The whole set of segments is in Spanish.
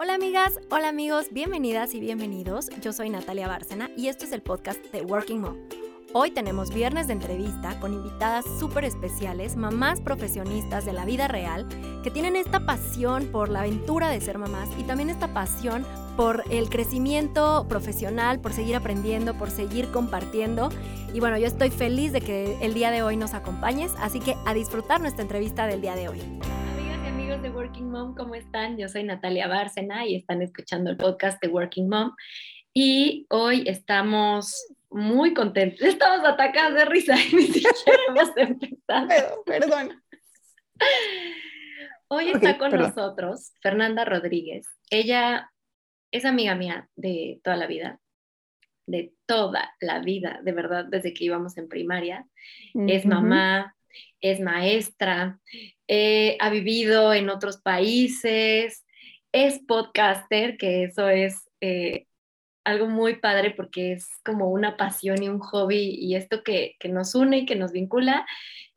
Hola amigas, hola amigos, bienvenidas y bienvenidos. Yo soy Natalia Bárcena y esto es el podcast de Working Mom. Hoy tenemos viernes de entrevista con invitadas súper especiales, mamás profesionistas de la vida real, que tienen esta pasión por la aventura de ser mamás y también esta pasión por el crecimiento profesional, por seguir aprendiendo, por seguir compartiendo. Y bueno, yo estoy feliz de que el día de hoy nos acompañes, así que a disfrutar nuestra entrevista del día de hoy. Amigos de Working Mom, ¿cómo están? Yo soy Natalia Bárcena y están escuchando el podcast de Working Mom. Y hoy estamos muy contentos. Estamos atacadas de risa y ni siquiera hemos empezado. Perdón. Hoy está con nosotros Fernanda Rodríguez. Ella es amiga mía de toda la vida, de toda la vida, de verdad, desde que íbamos en primaria. Es mamá, es maestra, eh, ha vivido en otros países, es podcaster, que eso es eh, algo muy padre porque es como una pasión y un hobby y esto que, que nos une y que nos vincula.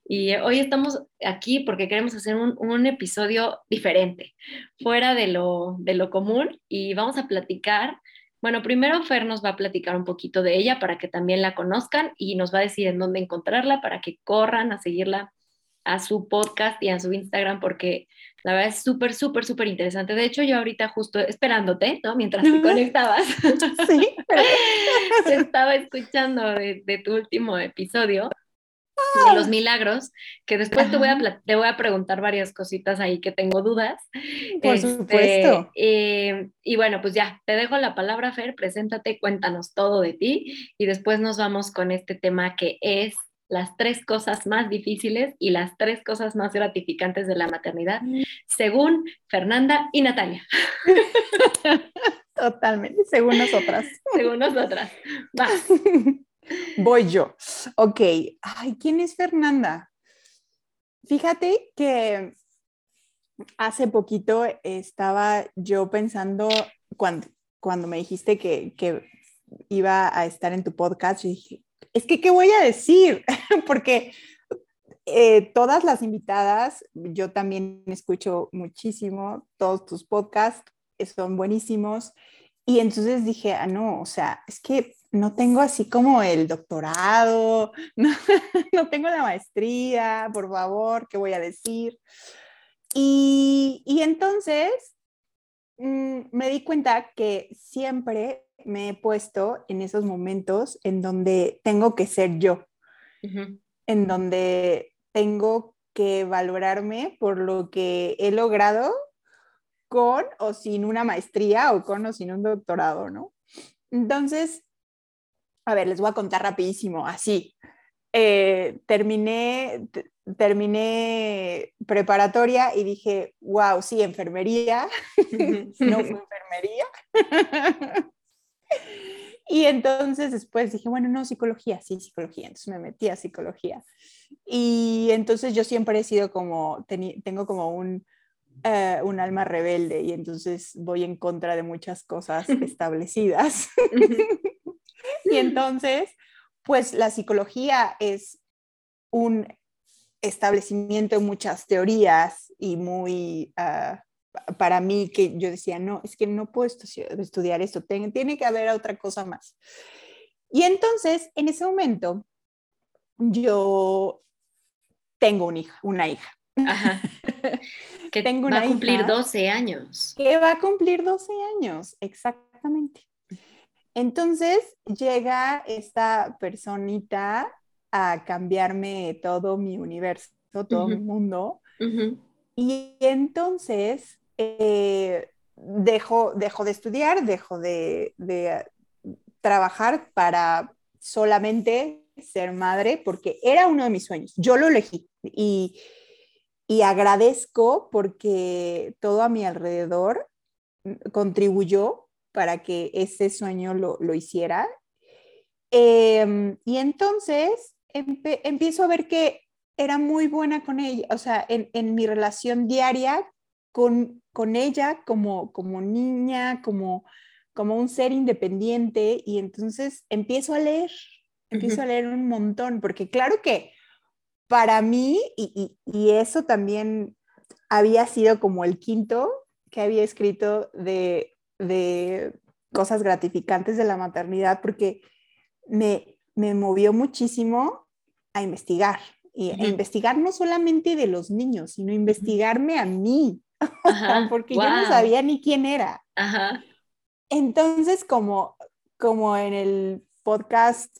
Y hoy estamos aquí porque queremos hacer un, episodio diferente, fuera de lo, de lo común y vamos a platicar. Bueno, primero Fer nos va a platicar un poquito de ella para que también la conozcan y nos va a decir en dónde encontrarla para que corran a seguirla a su podcast y a su Instagram porque la verdad es súper, súper, súper interesante. De hecho, yo ahorita justo esperándote, ¿no? Mientras te conectabas, sí. estaba escuchando de, de, tu último episodio de los milagros, que después te voy, a, te voy a preguntar varias cositas ahí que tengo dudas. Por este, supuesto. Eh, y bueno, pues ya, te dejo la palabra, Fer, preséntate, cuéntanos todo de ti y después nos vamos con este tema que es las tres cosas más difíciles y las tres cosas más gratificantes de la maternidad, mm. según Fernanda y Natalia. Totalmente, según nosotras. Según nosotras. Va. Voy yo. Ok. Ay, ¿quién es Fernanda? Fíjate que hace poquito estaba yo pensando, cuando, cuando me dijiste que, que iba a estar en tu podcast, dije, es que, ¿qué voy a decir? Porque eh, todas las invitadas, yo también escucho muchísimo, todos tus podcasts son buenísimos. Y entonces dije, ah, no, o sea, es que no tengo así como el doctorado, no, tengo la maestría, por favor, ¿qué voy a decir? Y, y entonces mm, me di cuenta que siempre me he puesto en esos momentos en donde tengo que ser yo, en donde tengo que valorarme por lo que he logrado con o sin una maestría o con o sin un doctorado, ¿no? Entonces, a ver, les voy a contar rapidísimo, así. Eh, terminé, terminé preparatoria y dije, wow, sí, enfermería, no fue enfermería. Y entonces después dije, bueno, no, psicología, sí, psicología. Entonces me metí a psicología. Y entonces yo siempre he sido como, tengo como un, uh, un alma rebelde y entonces voy en contra de muchas cosas establecidas. y entonces, pues la psicología es un establecimiento de muchas teorías y muy... Uh, para mí que yo decía, no, es que no puedo estudiar esto, tiene que haber otra cosa más. Y entonces, en ese momento, yo tengo una hija, una hija. Ajá. Que tengo va a cumplir 12 años. Que va a cumplir 12 años, exactamente. Entonces llega esta personita a cambiarme todo mi universo, todo mi mundo. Y entonces eh, dejo, de estudiar, dejo de, trabajar para solamente ser madre, porque era uno de mis sueños. Yo lo elegí y, agradezco porque todo a mi alrededor contribuyó para que ese sueño lo, hiciera. Em, y entonces empiezo a ver que era muy buena con ella, o sea, en, en mi relación diaria con, con ella como, como niña, como, como un ser independiente y entonces empiezo a leer, empiezo a leer un montón, porque claro que para mí, y, y, y, eso también había sido como el quinto, que había escrito de, cosas gratificantes de la maternidad porque me, movió muchísimo a investigar. Y a investigar no solamente de los niños, sino investigarme a mí, porque yo no sabía ni quién era. Entonces, como, como en el podcast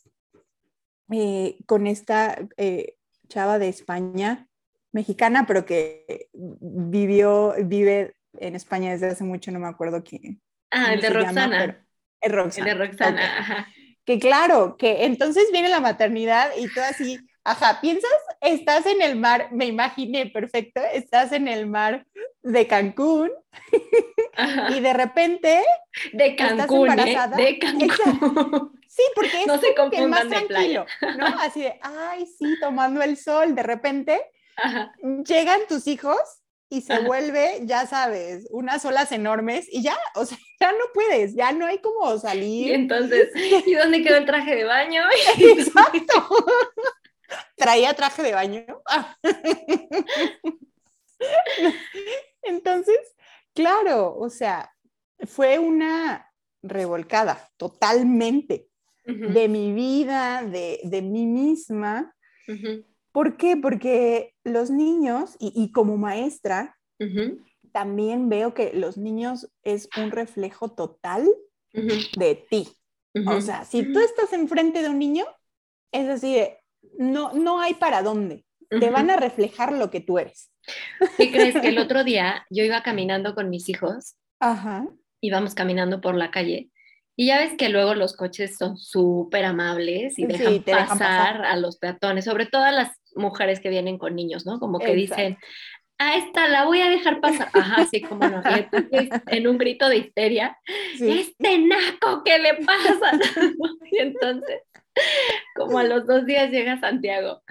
eh, con esta eh, chava de España, mexicana, pero que vivió, vive en España desde hace mucho, no me acuerdo quién. Ah, el de Roxana. el Roxana. El de Roxana, Que claro, que entonces viene la maternidad y todo así, ajá, piensas, estás en el mar, me imaginé perfecto, estás en el mar de Cancún y de repente de Cancún, estás ¿eh? embarazada. de Cancún. Sí, porque es no se más tranquilo, ¿no? Así de, ay, sí, tomando el sol, de repente llegan tus hijos y se vuelve, ya sabes, unas olas enormes y ya, o sea, ya no puedes, ya no hay como salir. Y entonces, ¿y dónde quedó el traje de baño? Exacto. Traía traje de baño. Entonces, claro, o sea, fue una revolcada totalmente de mi vida, de, de mí misma. ¿Por qué? Porque los niños, y, como maestra, también veo que los niños es un reflejo total de ti. O sea, si tú estás enfrente de un niño, es así no, no hay para dónde. Te van a reflejar lo que tú eres. ¿Qué crees? Que el otro día yo iba caminando con mis hijos. Ajá. Íbamos caminando por la calle y ya ves que luego los coches son súper amables y dejan, pasar a los peatones, sobre todo a las mujeres que vienen con niños, ¿no? Como que dicen, a esta la voy a dejar pasar. Ajá, sí, como no. en un grito de histeria, este naco, ¿qué le pasa? y entonces, como a los dos días llega Santiago,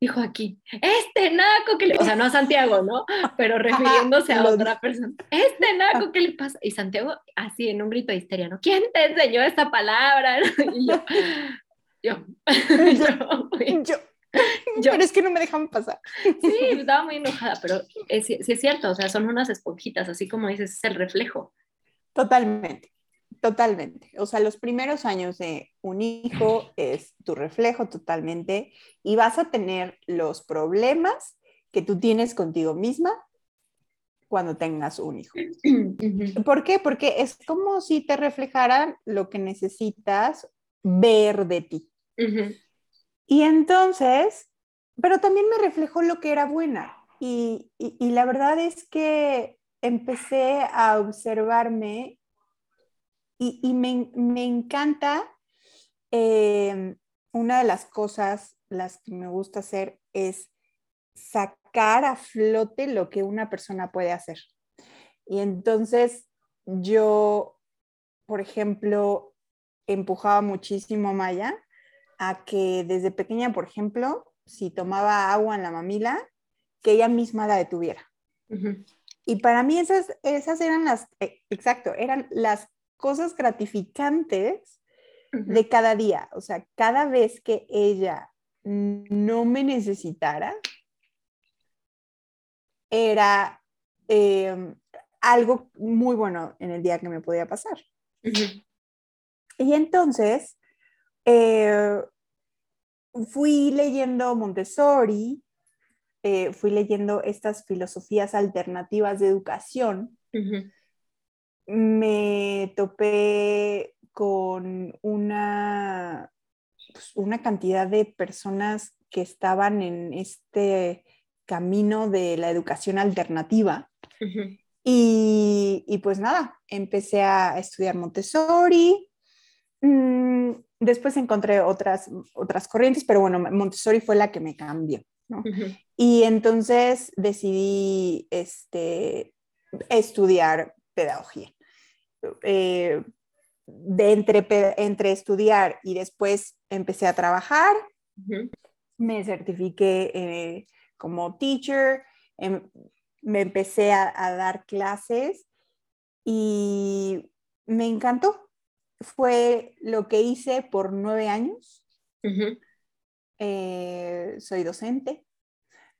dijo aquí, este naco, que le... O sea, no a Santiago, ¿no? Pero refiriéndose a otra persona, este naco, ¿qué le pasa? Y Santiago, así, en un grito de histeria, ¿no? ¿Quién te enseñó esta palabra? Y yo, yo, yo, yo. Pero es que no me dejan pasar. Sí, estaba muy enojada, pero sí es cierto, o sea, son unas esponjitas, así como dices, es el reflejo. Totalmente, totalmente. O sea, los primeros años de un hijo es tu reflejo totalmente y vas a tener los problemas que tú tienes contigo misma cuando tengas un hijo. ¿Por qué? Porque es como si te reflejaran lo que necesitas ver de ti. Y entonces, pero también me reflejó lo que era buena. Y, la verdad es que empecé a observarme y, me, encanta, em, una de las cosas, las que me gusta hacer es sacar a flote lo que una persona puede hacer. Y entonces yo, por ejemplo, empujaba muchísimo a Maya a que desde pequeña, por ejemplo, si tomaba agua en la mamila, que ella misma la detuviera. Y para mí esas, esas eran las, eh, exacto, eran las cosas gratificantes de cada día. O sea, cada vez que ella no me necesitara, era em, algo muy bueno en el día que me podía pasar. Y entonces, eh, fui leyendo Montessori, eh, fui leyendo estas filosofías alternativas de educación. Me topé con una, pues, una cantidad de personas que estaban en este camino de la educación alternativa. y, y, pues nada, empecé a estudiar Montessori. Mm, después encontré otras, otras corrientes, pero bueno, Montessori fue la que me cambió. ¿no? Y entonces decidí este, estudiar pedagogía. Eh, de entre, entre estudiar y después empecé a trabajar, me certifiqué eh, como teacher, em, me empecé a, a dar clases y me encantó. Fue lo que hice por nueve años. Eh, soy docente,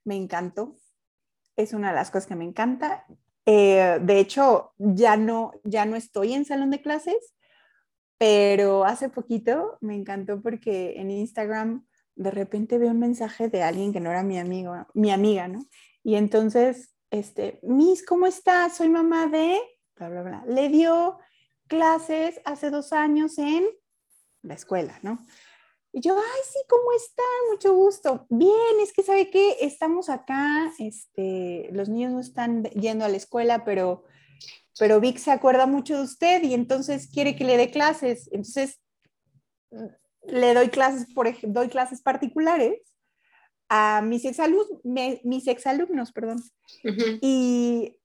me encantó, es una de las cosas que me encanta Eh, de hecho, ya no, ya no estoy en salón de clases, pero hace poquito me encantó porque en Instagram de repente veo un mensaje de alguien que no era mi amigo, mi amiga, ¿no? Y entonces, este, Miss, ¿cómo estás? Soy mamá de, bla, bla, bla. Le dio clases hace dos años en la escuela, ¿no? Y yo, ay, sí, ¿cómo están? Mucho gusto. Bien, es que sabe que estamos acá, este, los niños no están yendo a la escuela, pero, pero Vic se acuerda mucho de usted y entonces quiere que le dé clases. Entonces, le doy clases, por ejemplo, doy clases particulares a mis exalumnos, mis exalumnos perdón. y,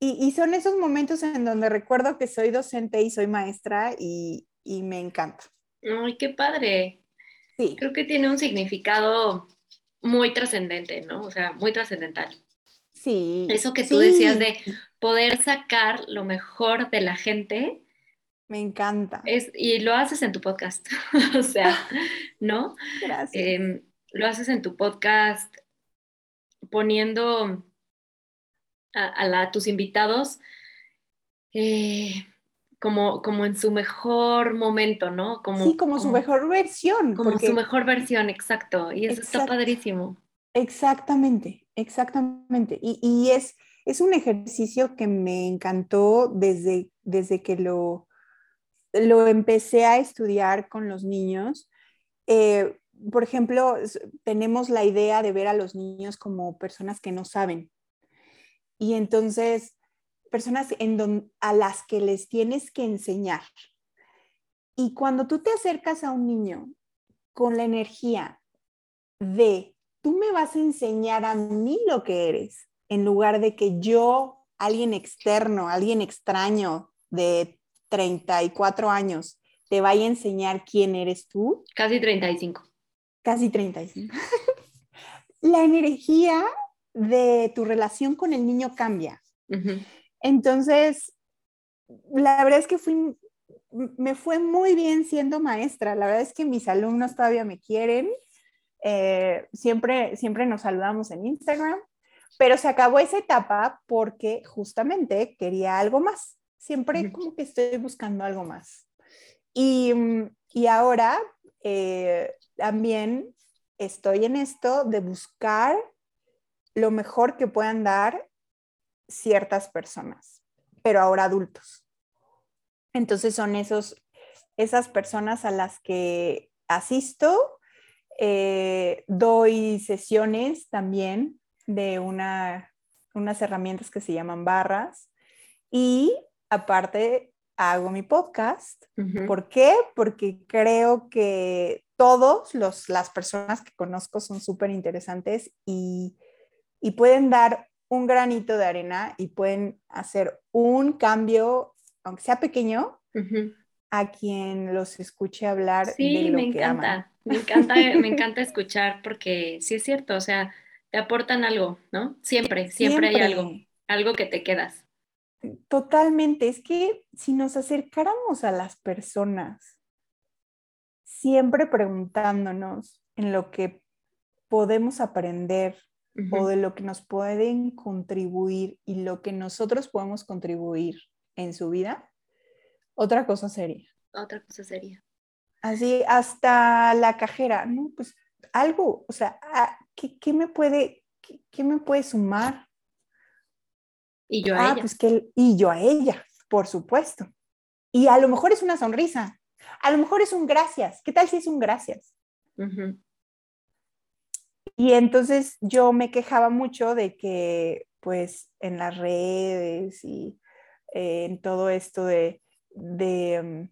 y, y, son esos momentos en donde recuerdo que soy docente y soy maestra y, y me encanta. Ay, qué padre. Sí. Creo que tiene un significado muy trascendente, ¿no? O sea, muy trascendental. Sí. Eso que tú decías de poder sacar lo mejor de la gente. Me encanta. Es, y lo haces en tu podcast, o sea, ¿no? Gracias. Em, lo haces en tu podcast poniendo a, tus invitados eh, como, como en su mejor momento, ¿no? Como, sí, como, su mejor versión. Como su mejor versión, exacto. Y eso está padrísimo. Exactamente, exactamente. Y, es, es un ejercicio que me encantó desde, desde que lo, lo empecé a estudiar con los niños. Eh, por ejemplo, tenemos la idea de ver a los niños como personas que no saben. Y entonces personas en a las que les tienes que enseñar. Y cuando tú te acercas a un niño con la energía de, tú me vas a enseñar a mí lo que eres, en lugar de que yo, alguien externo, alguien extraño de 34 años, te vaya a enseñar quién eres tú. Casi 35. Casi 35. la energía de tu relación con el niño cambia. Entonces, la verdad es que fui, me fue muy bien siendo maestra. La verdad es que mis alumnos todavía me quieren. Eh, siempre, siempre nos saludamos en Instagram, pero se acabó esa etapa porque justamente quería algo más. Siempre como que estoy buscando algo más. Y, y ahora eh, también estoy en esto de buscar lo mejor que puedan dar ciertas personas, pero ahora adultos. Entonces son esos, esas personas a las que asisto, eh, doy sesiones también de una, unas herramientas que se llaman barras y aparte hago mi podcast. ¿Por qué? Porque creo que todos los, las personas que conozco son súper interesantes y, y pueden dar un granito de arena y pueden hacer un cambio, aunque sea pequeño, a quien los escuche hablar sí, de lo me encanta, Me encanta, me encanta escuchar porque sí es cierto, o sea, te aportan algo, ¿no? Siempre, siempre, hay algo, algo que te quedas. Totalmente, es que si nos acercáramos a las personas, siempre preguntándonos en lo que podemos aprender, o de lo que nos pueden contribuir y lo que nosotros podemos contribuir en su vida, otra cosa sería. Otra cosa sería. Así, hasta la cajera, ¿no? Pues algo, o sea, ah, ¿qué, me, puede, qué, me puede sumar? Y yo a ah, ella. Pues que, y yo a ella, por supuesto. Y a lo mejor es una sonrisa, a lo mejor es un gracias. ¿Qué tal si es un gracias? Y entonces yo me quejaba mucho de que pues en las redes y eh, en todo esto de, mm,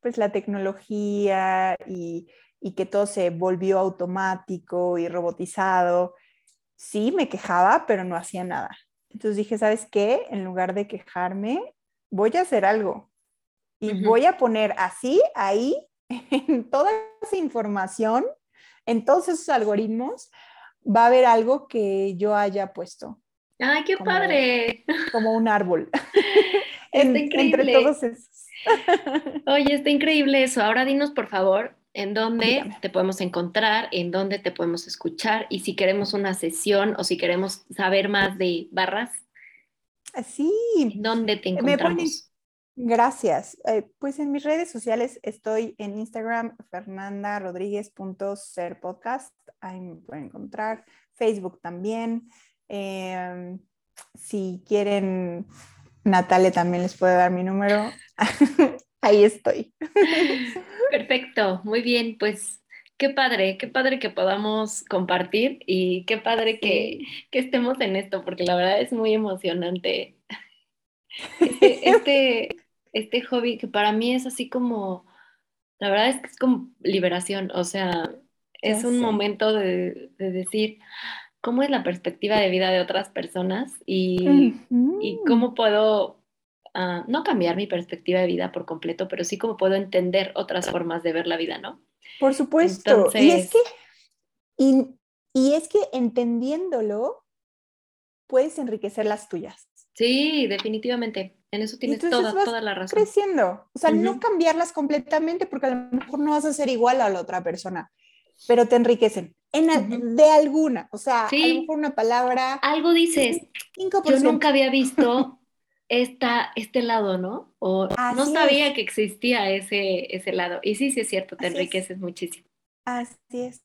pues la tecnología y, y, que todo se volvió automático y robotizado, sí me quejaba, pero no hacía nada. Entonces dije, ¿sabes qué? En lugar de quejarme, voy a hacer algo y voy a poner así, ahí, en toda esa información en todos esos algoritmos va a haber algo que yo haya puesto. ¡Ay, qué padre! Como un árbol. increíble. Entre todos esos. Oye, está increíble eso. Ahora dinos, por favor, en dónde te podemos encontrar, en dónde te podemos escuchar y si queremos una sesión o si queremos saber más de barras. Sí. ¿Dónde te encontramos? Gracias. Eh, pues en mis redes sociales estoy en Instagram, podcast Ahí me pueden encontrar. Facebook también. Em, si quieren, Natalia también les puede dar mi número. Ahí estoy. Perfecto, muy bien. Pues qué padre, qué padre que podamos compartir y qué padre que, estemos en esto, porque la verdad es muy emocionante. Este, este, este, hobby que para mí es así como, la verdad es que es como liberación, o sea, es un momento de, decir, ¿cómo es la perspectiva de vida de otras personas y, cómo puedo ah, no cambiar mi perspectiva de vida por completo, pero sí cómo puedo entender otras formas de ver la vida, ¿no? Por supuesto. Y es que, y, es que entendiéndolo, puedes enriquecer las tuyas. Sí, definitivamente. En eso tienes toda, toda la razón. Creciendo. O sea, no cambiarlas completamente porque a lo mejor no vas a ser igual a la otra persona, pero te enriquecen. En, De alguna. O sea, a lo mejor una palabra. Algo dices. Yo nunca había visto esta, este lado, ¿no? O no sabía que existía ese, ese lado. Y sí, sí es cierto, te enriqueces muchísimo. Así es.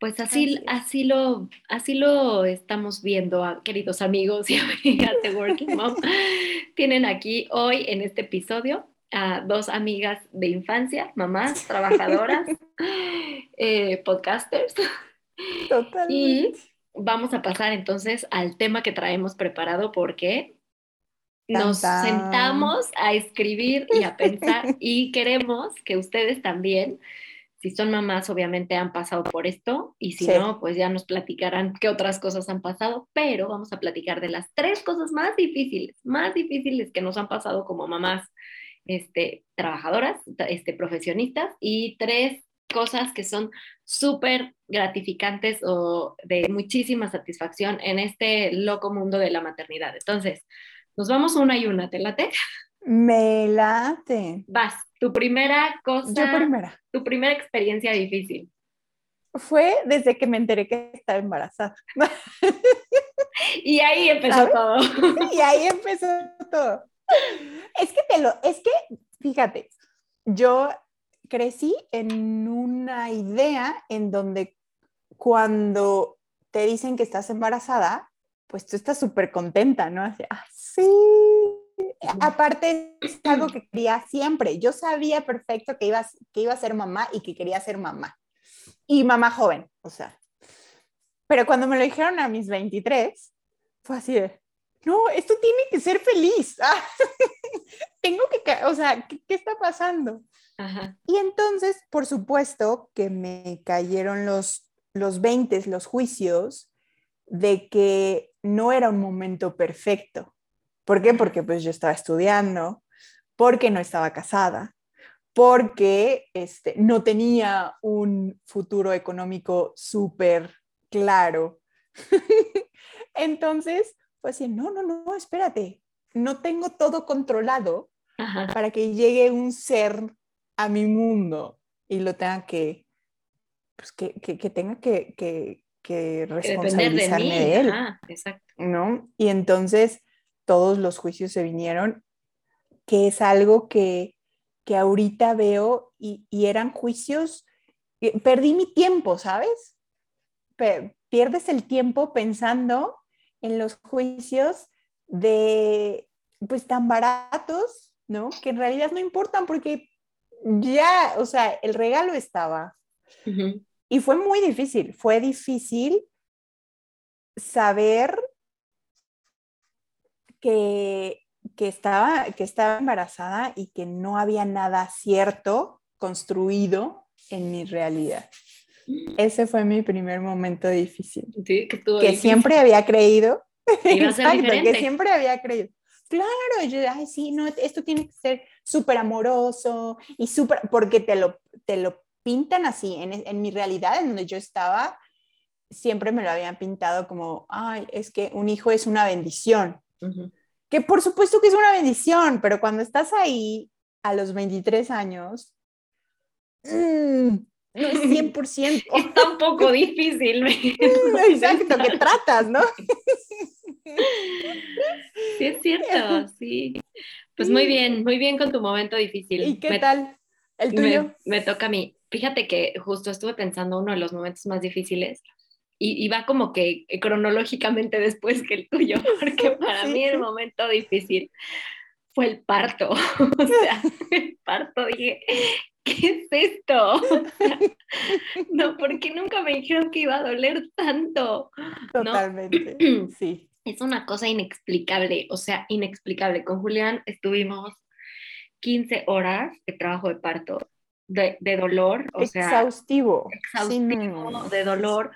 Pues así, así, lo, así lo estamos viendo, ah, queridos amigos y amigas de Working Mom. Tienen aquí hoy en este episodio a dos amigas de infancia, mamás, trabajadoras, eh, podcasters. Totalmente. Y vamos a pasar entonces al tema que traemos preparado porque nos sentamos a escribir y a pensar y queremos que ustedes también, si son mamás, obviamente han pasado por esto y si no, pues ya nos platicarán qué otras cosas han pasado, pero vamos a platicar de las tres cosas más difíciles, más difíciles que nos han pasado como mamás este, trabajadoras, este, profesionistas y tres cosas que son súper gratificantes o de muchísima satisfacción en este loco mundo de la maternidad. Entonces, nos vamos una y una, ¿te late? Me late. Vas, tu primera cosa. Yo primera. Tu primera experiencia difícil. Fue desde que me enteré que estaba embarazada. y ahí empezó todo. y ahí empezó todo. Es que te lo, es que, fíjate, yo crecí en una idea en donde cuando te dicen que estás embarazada, pues tú estás súper contenta, ¿no? Así, ah, sí. Aparte, es algo que quería siempre. Yo sabía perfecto que iba, que iba a ser mamá y que quería ser mamá. Y mamá joven, o sea. Pero cuando me lo dijeron a mis 23, fue así de, no, esto tiene que ser feliz. Tengo que, o sea, ¿qué, está pasando? Y entonces, por supuesto, que me cayeron los, los 20, los juicios de que no era un momento perfecto. ¿Por qué? Porque pues yo estaba estudiando, porque no estaba casada, porque este, no tenía un futuro económico súper claro. Entonces, pues sí, no, no, no, espérate, no tengo todo controlado para que llegue un ser a mi mundo y lo tenga que, pues que, que, tenga que, que responsabilizarme de, él. exacto. ¿no? Y entonces todos los juicios se vinieron, que es algo que, que ahorita veo y, y eran juicios, perdí mi tiempo, ¿sabes? pierdes el tiempo pensando en los juicios de, pues tan baratos, ¿no? Que en realidad no importan porque ya, o sea, el regalo estaba. Y fue muy difícil, fue difícil saber que, estaba, que estaba embarazada y que no había nada cierto construido en mi realidad. Ese fue mi primer momento difícil. Sí, que, siempre había creído. Exacto, que siempre había creído. Claro, yo, ay, sí, no, esto tiene que ser súper amoroso y súper, porque te lo, te lo pintan así. En, en, mi realidad, en donde yo estaba, siempre me lo habían pintado como, ay, es que un hijo es una bendición. Que por supuesto que es una bendición, pero cuando estás ahí a los 23 años, mmm, no es 100%. Está un poco difícil. Exacto, que tratas, ¿no? Sí, es cierto, sí. Pues muy bien, muy bien con tu momento difícil. ¿Y qué tal? ¿El tuyo? Me, toca a mí. Fíjate que justo estuve pensando uno de los momentos más difíciles y, va como que cronológicamente después que el tuyo, porque para mí el momento difícil fue el parto. O sea, el parto dije, ¿qué es esto? no, porque nunca me dijeron que iba a doler tanto. Totalmente, sí. Es una cosa inexplicable, o sea, inexplicable. Con Julián estuvimos 15 horas de trabajo de parto, de, dolor, o sea. Exhaustivo. Exhaustivo, de dolor.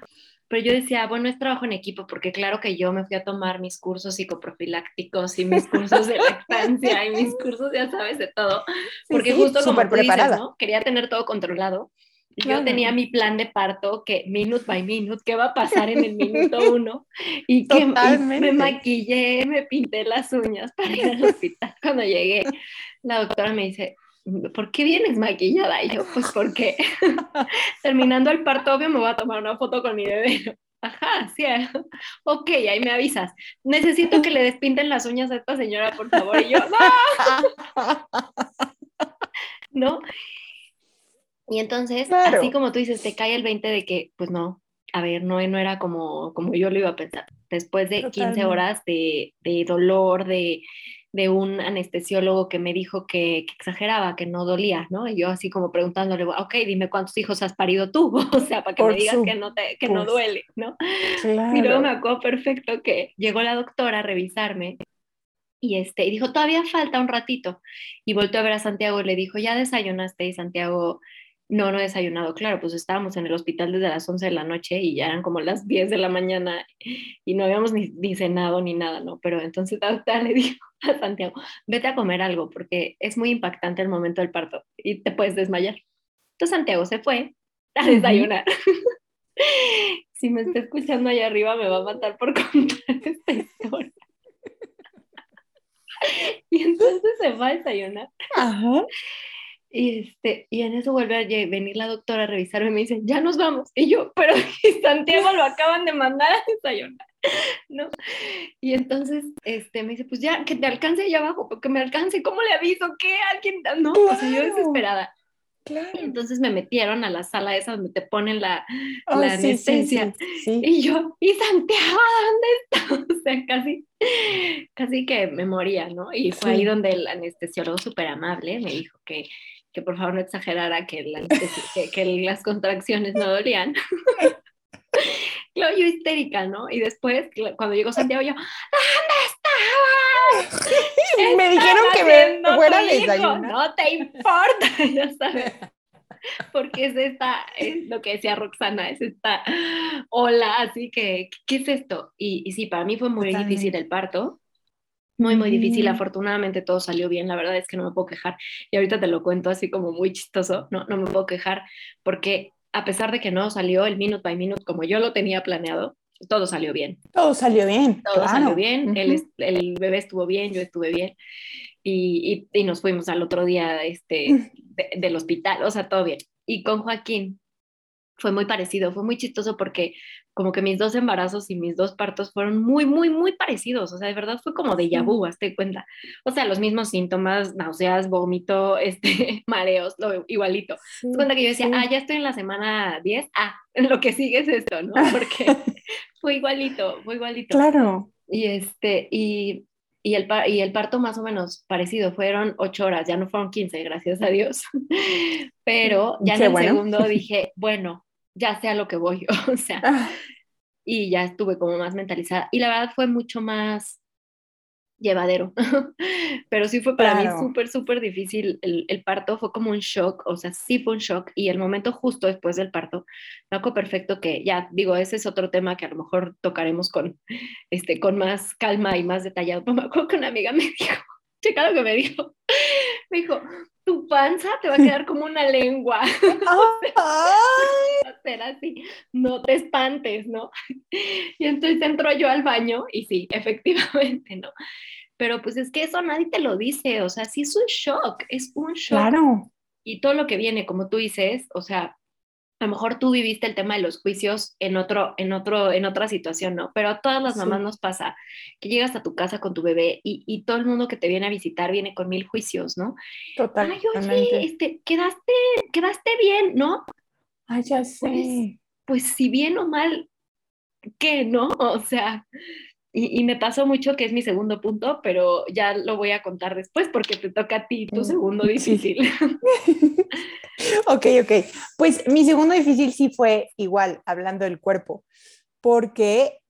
Pero yo decía, bueno, es trabajo en equipo, porque claro que yo me fui a tomar mis cursos psicoprofilácticos y mis cursos de lactancia y mis cursos, ya sabes, de todo. Porque justo como tú preparada. ¿no? Quería tener todo controlado. Yo tenía mi plan de parto, que minute by minute, qué va a pasar en el minuto uno, y que me maquillé, me pinté las uñas para ir al hospital. Cuando llegué, la doctora me dice, ¿por qué vienes maquillada? Y yo, pues porque terminando el parto, obvio, me voy a tomar una foto con mi bebé. Ajá, sí, ok, ahí me avisas. Necesito que le despinten las uñas a esta señora, por favor. Y yo, ¡no! ¿No? Y entonces, así como tú dices, te cae el 20 de que, pues no, a ver, no, no era como, como yo lo iba a pensar. Después de 15 horas de, de dolor, de, de un anestesiólogo que me dijo que, exageraba, que no dolía, ¿no? Y yo así como preguntándole, ok, dime cuántos hijos has parido tú, o sea, para que me digas que, no, te, que no duele, ¿no? Y luego me acuerdo perfecto que llegó la doctora a revisarme y, este, y dijo, todavía falta un ratito. Y volvió a ver a Santiago y le dijo, ¿ya desayunaste? Y Santiago no, no he desayunado. Claro, pues estábamos en el hospital desde las 11 de la noche y ya eran como las 10 de la mañana y no habíamos ni, cenado ni nada, ¿no? Pero entonces hasta le dijo a Santiago, vete a comer algo porque es muy impactante el momento del parto y te puedes desmayar. Entonces Santiago se fue a desayunar. si me está escuchando allá arriba me va a matar por contar esta historia. y entonces se va a desayunar. Ajá. Y, este, y en eso vuelve a venir la doctora a revisarme y me dice, ya nos vamos. Y yo, pero Santiago lo acaban de mandar a desayunar, ¿no? Y entonces este, me dice, pues ya, que te alcance allá abajo, porque me alcance, ¿cómo le aviso? ¿Qué? ¿Alguien? No, o sea, yo desesperada. Claro. Y entonces me metieron a la sala esa donde te ponen la, oh, la anestesia. y yo, ¿y Santiago dónde está? O sea, casi, casi que me moría, ¿no? Y fue ahí donde el anestesiólogo súper amable me dijo que que por favor no exagerara que, que, las contracciones no dolían. Claro, yo histérica, ¿no? Y después, cuando llegó Santiago, yo, ¿dónde estabas? Me dijeron que me fuera a No te importa, ya sabes. Porque es esta, es lo que decía Roxana, es esta hola, así que, ¿qué es esto? Y, y sí, para mí fue muy difícil el parto, muy, muy difícil. Afortunadamente todo salió bien. La verdad es que no me puedo quejar. Y ahorita te lo cuento así como muy chistoso. No, no me puedo quejar porque a pesar de que no salió el minute by minute como yo lo tenía planeado, todo salió bien. Todo salió bien. Todo salió bien. el, el, bebé estuvo bien, yo estuve bien. Y, y, y nos fuimos al otro día este, del hospital. O sea, todo bien. Y con Joaquín, fue muy parecido, fue muy chistoso porque como que mis dos embarazos y mis dos partos fueron muy, muy, muy parecidos, o sea, de verdad fue como de yabu, hazte cuenta. O sea, los mismos síntomas, náuseas, vómito, este, mareos, lo igualito. Sí, cuenta que yo decía, ah, ya estoy en la semana 10, ah, lo que sigue es esto, ¿no? Porque fue igualito, fue igualito. Claro. Y este, y y el, y el parto más o menos parecido, fueron ocho horas, ya no fueron 15, gracias a Dios. Pero ya en el segundo dije, bueno, ya sé a lo que voy, o sea, ah. y ya estuve como más mentalizada. Y la verdad fue mucho más llevadero. Pero sí fue para mí súper, súper difícil. El, el, parto fue como un shock, o sea, sí fue un shock. Y el momento justo después del parto, me acuerdo perfecto que ya, digo, ese es otro tema que a lo mejor tocaremos con, este, con más calma y más detallado. Pero me acuerdo que una amiga me dijo, checa lo que me dijo. Me dijo, tu panza te va a quedar como una lengua. ser así, no te espantes, ¿no? Y entonces entro yo al baño y sí, efectivamente, ¿no? Pero pues es que eso nadie te lo dice, o sea, sí es un shock, es un shock. Claro. Y todo lo que viene, como tú dices, o sea, a lo mejor tú viviste el tema de los juicios en otro, en otro, en otra situación, ¿no? Pero a todas las mamás nos pasa que llegas a tu casa con tu bebé y, todo el mundo que te viene a visitar viene con mil juicios, ¿no? Totalmente. Ay, oye, este, quedaste, quedaste bien, ¿no? Ay, ya sé. Pues, pues si bien o mal, ¿qué, no? O sea, y, me pasó mucho que es mi segundo punto, pero ya lo voy a contar después porque te toca a ti tu mm, segundo difícil. ok, ok. Pues mi segundo difícil sí fue igual, hablando del cuerpo, porque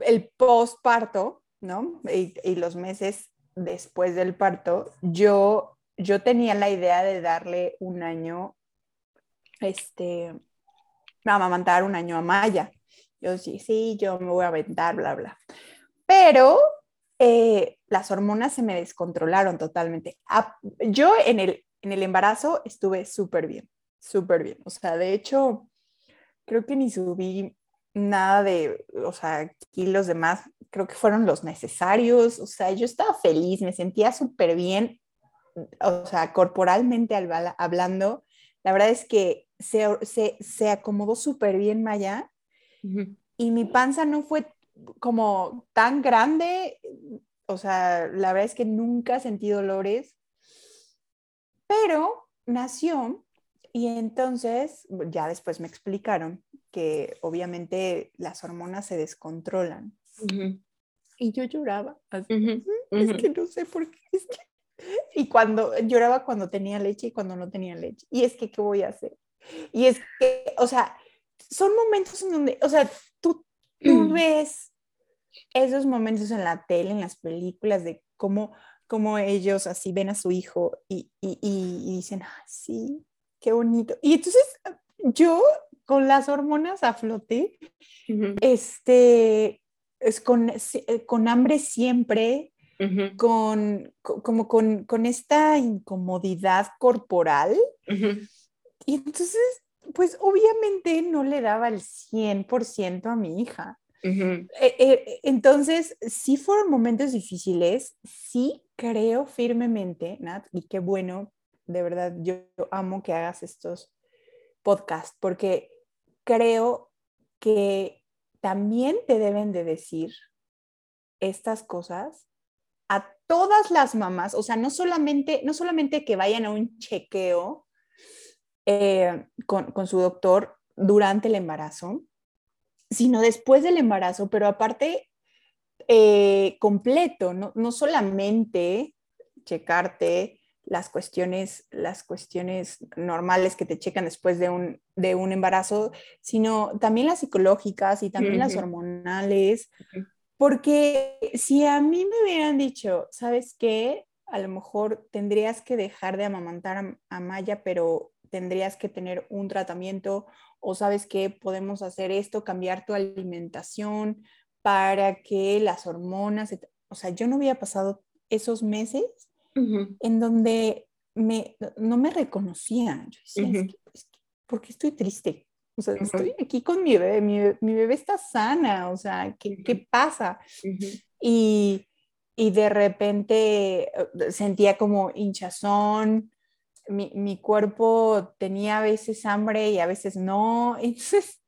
el postparto, ¿no? Y, los meses después del parto, yo, yo tenía la idea de darle un año, este, amamantar un año a Maya. Yo sí, sí, yo me voy a aventar, bla, bla. Pero eh, las hormonas se me descontrolaron totalmente. yo en el, en el embarazo estuve súper bien, súper bien. O sea, de hecho, creo que ni subí nada de, o sea, kilos de más, creo que fueron los necesarios. O sea, yo estaba feliz, me sentía súper bien, o sea, corporalmente hablando. La verdad es que se, se, se acomodó súper bien Maya y mi panza no fue como tan grande, o sea, la verdad es que nunca sentí dolores, pero nació y entonces ya después me explicaron que obviamente las hormonas se descontrolan. Y yo lloraba. Mm, es que no sé por qué. Y cuando lloraba cuando tenía leche y cuando no tenía leche. Y es que, ¿qué voy a hacer? Y es que, o sea, son momentos en donde, o sea, tú, tú ves esos momentos en la tele, en las películas, de cómo, cómo ellos así ven a su hijo y, y, y dicen, ah, sí, qué bonito. Y entonces yo con las hormonas a flote, este, es con, eh, con hambre siempre, con, como con, con, esta incomodidad corporal. Y entonces pues obviamente no le daba el 100% a mi hija. Eh, eh, entonces, sí fueron momentos difíciles, sí creo firmemente, Nat, y qué bueno, de verdad, yo, amo que hagas estos podcasts, porque creo que también te deben de decir estas cosas a todas las mamás, o sea, no solamente, no solamente que vayan a un chequeo eh, con, con, su doctor durante el embarazo, sino después del embarazo, pero aparte eh, completo, no, no, solamente checarte las cuestiones, las cuestiones normales que te checan después de un, de un embarazo, sino también las psicológicas y también las hormonales, porque si a mí me hubieran dicho, ¿sabes qué? A lo mejor tendrías que dejar de amamantar a Maya, pero tendrías que tener un tratamiento o sabes que podemos hacer esto, cambiar tu alimentación para que las hormonas, o sea, yo no había pasado esos meses en donde me, no me reconocía. Yo decía, ¿por qué estoy triste? O sea, estoy aquí con mi bebé, mi, mi, bebé está sana, o sea, ¿qué, qué pasa? Y, y, de repente eh, sentía como hinchazón, mi, mi, cuerpo tenía a veces hambre y a veces no. Entonces,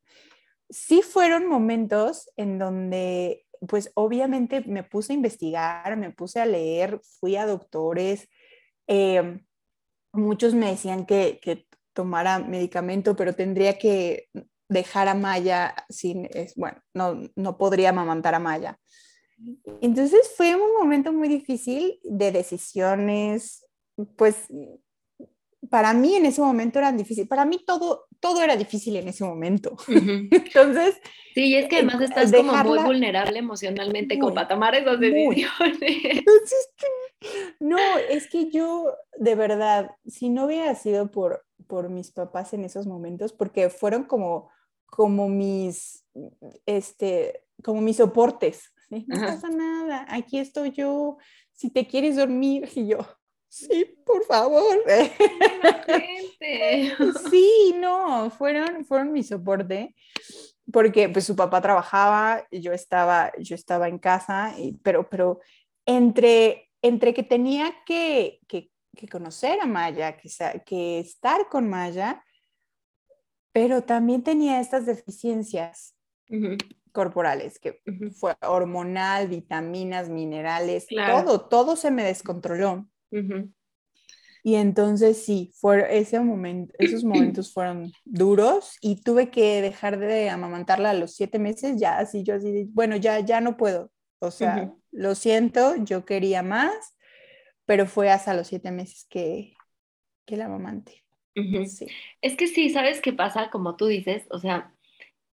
sí fueron momentos en donde, pues obviamente me puse a investigar, me puse a leer, fui a doctores. Em, muchos me decían que, que, tomara medicamento, pero tendría que dejar a Maya sin, es, bueno, no, no podría amamantar a Maya. Entonces fue un momento muy difícil de decisiones, pues para mí en ese momento eran difíciles. Para mí todo, todo era difícil en ese momento. Entonces. Sí, es que además eh, estás como muy vulnerable emocionalmente como para tomar esas decisiones. Entonces, no, es que yo, de verdad, si no hubiera sido por, por mis papás en esos momentos, porque fueron como, como mis, este, como mis soportes. No pasa nada, aquí estoy yo, si te quieres dormir, y yo, sí, por favor. Sí, no, fueron, fueron mi soporte, porque pues su papá trabajaba, yo estaba, yo estaba en casa, pero, pero entre, entre que tenía que, que, conocer a Maya, que, que estar con Maya, pero también tenía estas deficiencias corporales, que fue hormonal, vitaminas, minerales, todo, todo se me descontroló. Y entonces sí, fue ese momento, esos momentos fueron duros y tuve que dejar de amamantarla a los siete meses, ya así, yo así, bueno, ya, ya no puedo. O sea, lo siento, yo quería más, pero fue hasta los siete meses que, que la amamante. sí. Es que sí, ¿sabes qué pasa? Como tú dices, o sea,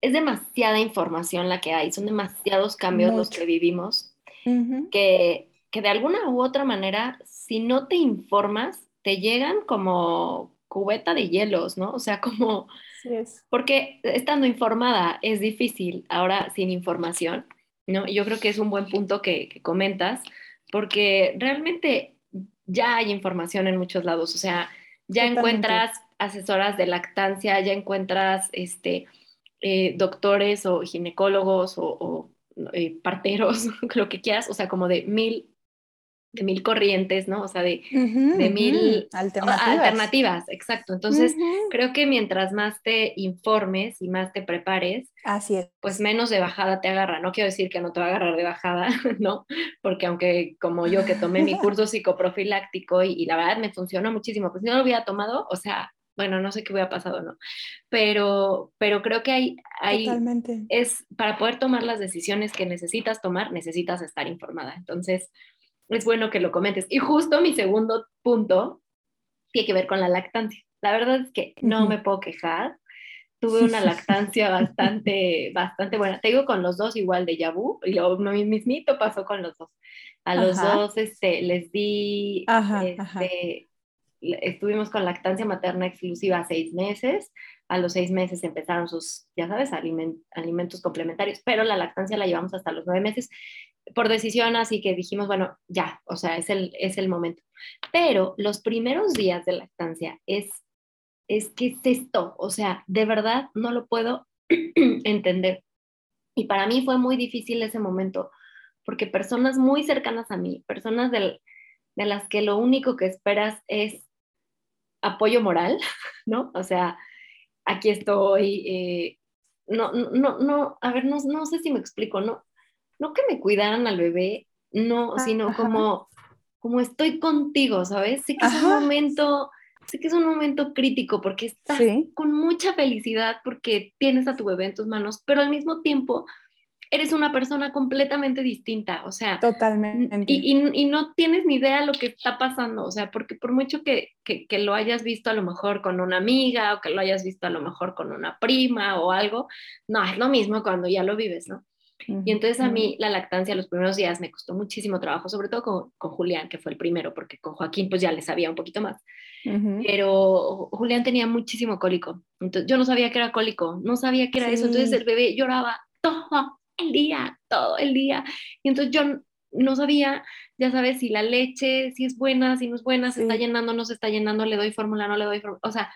es demasiada información la que hay, son demasiados cambios los que vivimos, que, que de alguna u otra manera, si no te informas, te llegan como cubeta de hielos, ¿no? O sea, como... Sí es. Porque estando informada es difícil, ahora sin información, ¿no? Yo creo que es un buen punto que, comentas, porque realmente ya hay información en muchos lados, o sea, ya encuentras asesoras de lactancia, ya encuentras este, eh, doctores o ginecólogos o, eh, parteros, lo que quieras, o sea, como de mil de mil corrientes, ¿no? O sea, de, mil alternativas. exacto. Entonces, creo que mientras más te informes y más te prepares, Así es. pues menos de bajada te agarra. No quiero decir que no te va a agarrar de bajada, ¿no? Porque aunque como yo que tomé mi curso psicoprofiláctico y, y la verdad me funcionó muchísimo, pues si no lo hubiera tomado, o sea, bueno, no sé qué hubiera pasado, ¿no? Pero, pero creo que hay, hay Totalmente. es para poder tomar las decisiones que necesitas tomar, necesitas estar informada. Entonces, es bueno que lo comentes. Y justo mi segundo punto tiene que ver con la lactancia. La verdad es que no me puedo quejar. Tuve una lactancia bastante, bastante buena. Te digo con los dos igual de Yabu y lo mismito pasó con los dos. A los dos este, les di, este, estuvimos con lactancia materna exclusiva seis meses. A los seis meses empezaron sus, ya sabes, alimentos complementarios, pero la lactancia la llevamos hasta los nueve meses por decisión, así que dijimos, bueno, ya, o sea, es el, es el momento. Pero los primeros días de lactancia es, es que es esto, o sea, de verdad no lo puedo entender. Y para mí fue muy difícil ese momento, porque personas muy cercanas a mí, personas de las que lo único que esperas es apoyo moral, ¿no? O sea, aquí estoy, eh, no, no, no, a ver, no, no sé si me explico, no, no que me cuidaran al bebé, no, ah, sino como, como estoy contigo, ¿sabes? Sé que es un momento, sé que es un momento crítico porque estás con mucha felicidad porque tienes a tu bebé en tus manos, pero al mismo tiempo eres una persona completamente distinta, o sea, totalmente. Y, y, no tienes ni idea lo que está pasando, o sea, porque por mucho que, que, que, lo hayas visto a lo mejor con una amiga o que lo hayas visto a lo mejor con una prima o algo, no, es lo mismo cuando ya lo vives, ¿no? Y entonces a mí la lactancia los primeros días me costó muchísimo trabajo, sobre todo con, con, Julián, que fue el primero, porque con Joaquín pues ya le sabía un poquito más. Pero Julián tenía muchísimo cólico. Entonces yo no sabía que era cólico, no sabía que era eso. Entonces el bebé lloraba todo el día, todo el día. Y entonces yo no sabía, ya sabes, si la leche, si es buena, si no es buena, se está llenando, no se está llenando, le doy fórmula, no le doy fórmula. O sea,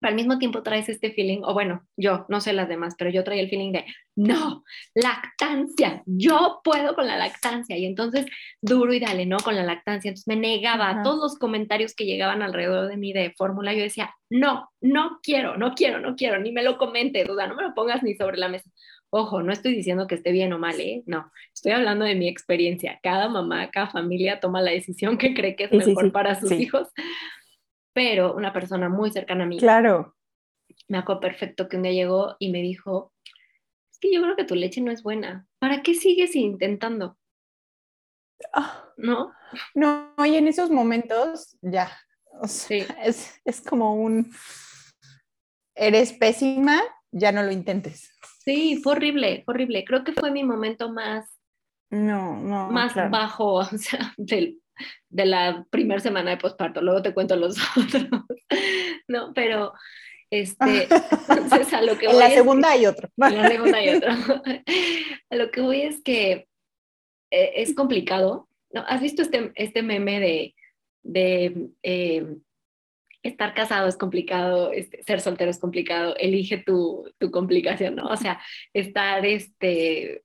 pero al mismo tiempo traes este feeling, o bueno, yo, no sé las demás, pero yo traía el feeling de, no, lactancia, yo puedo con la lactancia. Y entonces, duro y dale, ¿no? Con la lactancia. Entonces me negaba a todos los comentarios que llegaban alrededor de mí de fórmula. Yo decía, no, no quiero, no quiero, no quiero, ni me lo comentes, o sea, no me lo pongas ni sobre la mesa. Ojo, no estoy diciendo que esté bien o mal, ¿eh? No, estoy hablando de mi experiencia. Cada mamá, cada familia toma la decisión que cree que es mejor para sus hijos pero una persona muy cercana a mí. Claro. Me acuerdo perfecto que un día llegó y me dijo, es que yo creo que tu leche no es buena. ¿Para qué sigues intentando? Ah. ¿No? No, y en esos momentos ya, sí. es, es como un, eres pésima, ya no lo intentes. Sí, fue horrible, horrible. Creo que fue mi momento más, no, no, más bajo, o sea, del, de la primera semana de posparto, luego te cuento los otros, ¿no? Pero, este, entonces a lo que voy En la segunda hay otro. En la segunda hay otro. a lo que voy es que eh, es complicado, ¿no? ¿Has visto este, este meme de, de eh, estar casado es complicado, este, ser soltero es complicado, elige tu, tu complicación, ¿no? O sea, estar, este,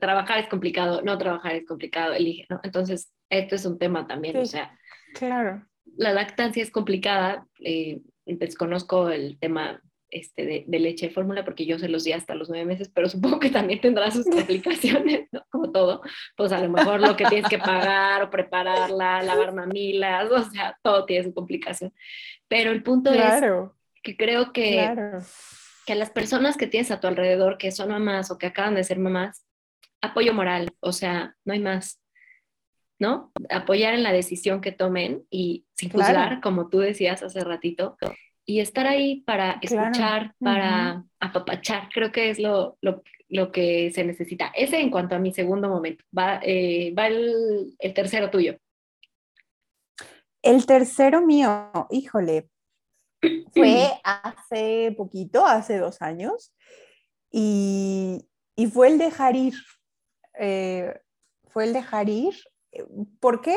trabajar es complicado, no trabajar es complicado, elige, ¿no? Entonces, esto es un tema también, o sea. Claro. La lactancia es complicada, eh, desconozco el tema este, de, leche de fórmula porque yo se los di hasta los nueve meses, pero supongo que también tendrá sus complicaciones, ¿no? Como todo. Pues a lo mejor lo que tienes que pagar o prepararla, lavar mamilas, o sea, todo tiene su complicación. Pero el punto es que creo que, que las personas que tienes a tu alrededor, que son mamás o que acaban de ser mamás, apoyo moral, o sea, no hay más. ¿no? Apoyar en la decisión que tomen y sin juzgar, como tú decías hace ratito, y estar ahí para escuchar, para apapachar, creo que es lo, que se necesita. Ese en cuanto a mi segundo momento. Va, eh, va el, tercero tuyo. El tercero mío, híjole, fue hace poquito, hace dos años, y, fue el dejar ir. Eh, fue el dejar ir. ¿Por qué? porque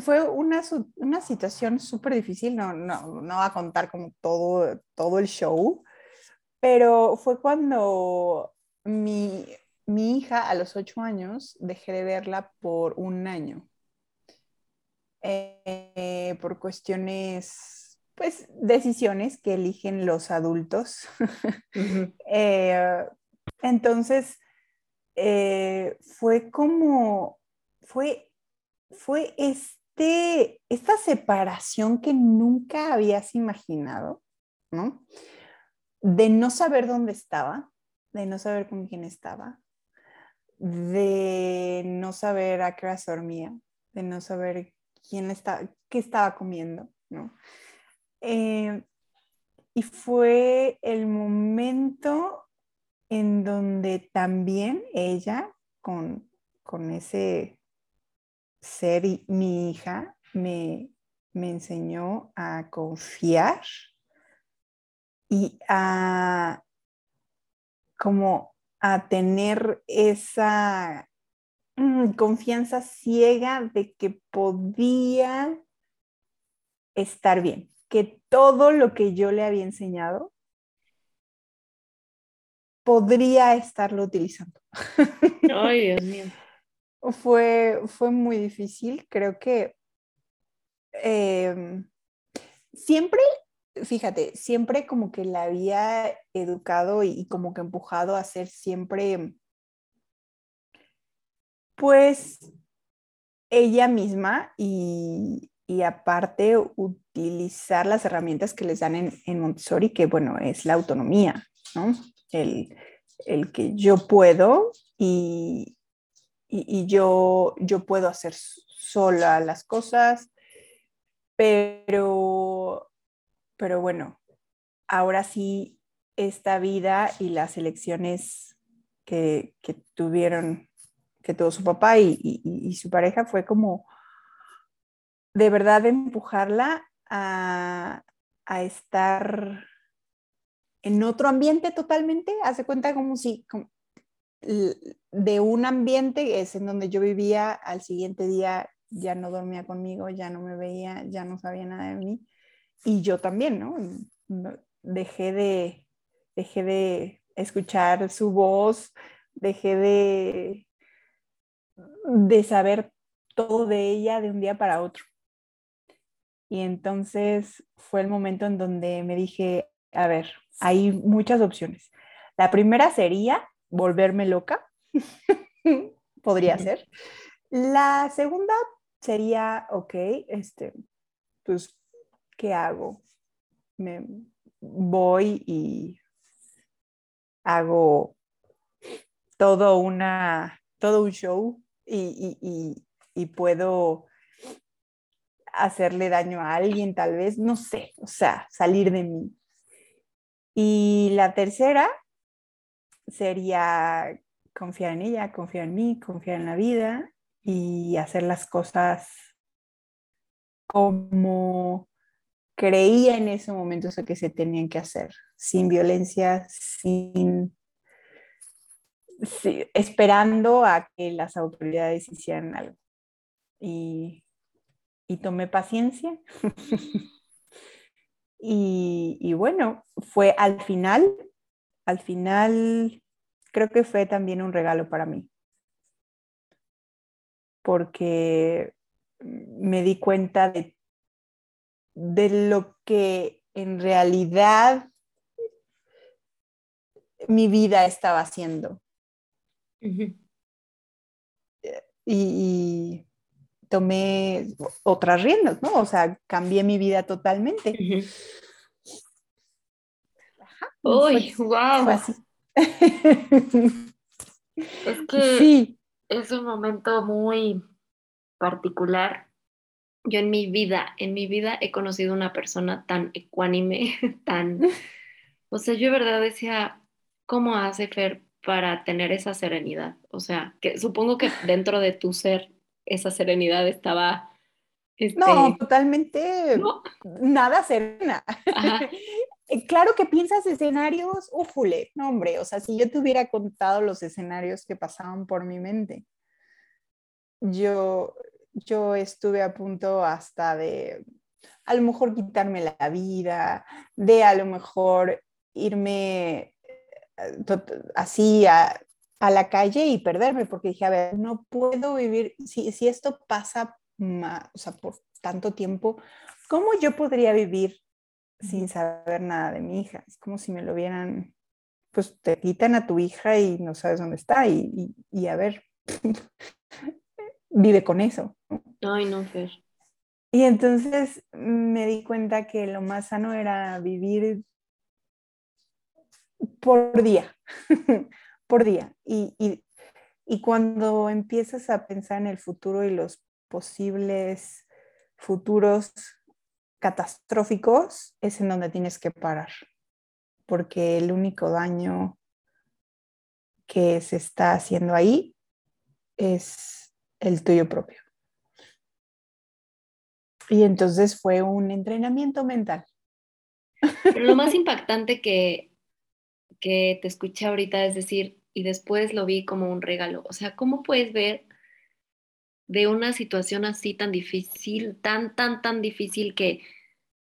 fue una, una situación súper difícil, no, no, no va a contar como todo, todo el show, pero fue cuando mi, mi hija a los ocho años dejé de verla por un año, eh, por cuestiones, pues decisiones que eligen los adultos. Eh, entonces, eh, fue como, fue fue este, esta separación que nunca habías imaginado, ¿no? De no saber dónde estaba, de no saber con quién estaba, de no saber a qué hora dormía, de no saber quién estaba, qué estaba comiendo, ¿no? Eh, y fue el momento en donde también ella, con, con ese ser mi hija me, enseñó a confiar y a como a tener esa mm, confianza ciega de que podía estar bien, que todo lo que yo le había enseñado podría estarlo utilizando. Ay, Dios mío fue, fue muy difícil. Creo que em, siempre, fíjate, siempre como que la había educado y, como que empujado a ser siempre, pues, ella misma y, aparte utilizar las herramientas que les dan en, en, Montessori, que bueno, es la autonomía, ¿no? El, el que yo puedo y, y, yo, yo puedo hacer sola las cosas, pero, pero bueno, ahora sí, esta vida y las elecciones que, tuvieron, que tuvo su papá y, su pareja fue como de verdad empujarla a, a estar en otro ambiente totalmente, hace cuenta como si, de un ambiente, es en donde yo vivía, al siguiente día ya no dormía conmigo, ya no me veía, ya no sabía nada de mí. Y yo también, ¿no? Dejé de, dejé de escuchar su voz, dejé de, de saber todo de ella de un día para otro. Y entonces fue el momento en donde me dije, a ver, hay muchas opciones. La primera sería volverme loca, podría ser. La segunda sería, ok, este, pues, ¿qué hago? Me voy y hago todo, una, todo un show y, y puedo hacerle daño a alguien, tal vez, no sé, o sea, salir de mí. Y la tercera sería confiar en ella, confiar en mí, confiar en la vida y hacer las cosas como creía en ese momento que se tenían que hacer, sin violencia, sin esperando a que las autoridades hicieran algo. Y, y tomé paciencia. y bueno, fue al final al final creo que fue también un regalo para mí, porque me di cuenta de, de lo que en realidad mi vida estaba haciendo. y, tomé otras riendas, ¿no? O sea, cambié mi vida totalmente. Uy, wow. Es que sí. es un momento muy particular. Yo en mi vida, en mi vida he conocido una persona tan ecuánime, tan, o sea, yo de verdad decía, ¿cómo hace Fer para tener esa serenidad? O sea, que supongo que dentro de tu ser esa serenidad estaba... Este... No, totalmente nada serena. claro que piensas escenarios, ujule, no hombre, o sea, si yo te hubiera contado los escenarios que pasaban por mi mente, yo, yo estuve a punto hasta de a lo mejor quitarme la vida, de a lo mejor irme eh, así a, a la calle y perderme, porque dije, a ver, no puedo vivir, si, si esto pasa o sea, por tanto tiempo, ¿cómo yo podría vivir sin saber nada de mi hija? Es como si me lo vieran, pues te quitan a tu hija y no sabes dónde está y, y, a ver, vive con eso. Ay, no, Fer. Y entonces me di cuenta que lo más sano era vivir por día. por día. Y, cuando empiezas a pensar en el futuro y los posibles futuros catastróficos, es en donde tienes que parar, porque el único daño que se está haciendo ahí es el tuyo propio. Y entonces fue un entrenamiento mental. lo más impactante que, que te escuché ahorita es decir, y después lo vi como un regalo. O sea, ¿cómo puedes ver de una situación así tan difícil, tan, tan, tan difícil que,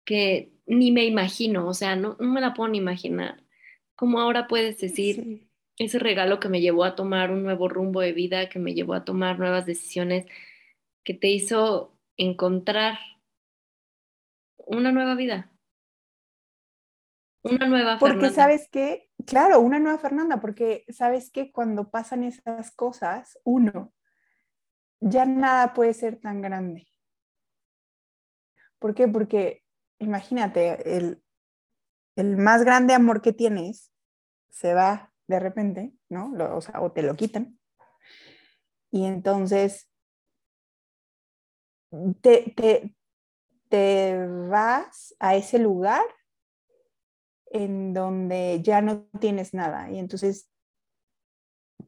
que ni me imagino, o sea, no, me la puedo ni imaginar? ¿Cómo ahora puedes decir ese regalo que me llevó a tomar un nuevo rumbo de vida, que me llevó a tomar nuevas decisiones, que te hizo encontrar una nueva vida? Una nueva Porque sabes que, claro, una nueva Fernanda, porque sabes que cuando pasan esas cosas, uno, ya nada puede ser tan grande. ¿Por qué? Porque imagínate, el, el más grande amor que tienes se va de repente, ¿no? o, o te lo quitan. Y entonces te, te, te vas a ese lugar en donde ya no tienes nada y entonces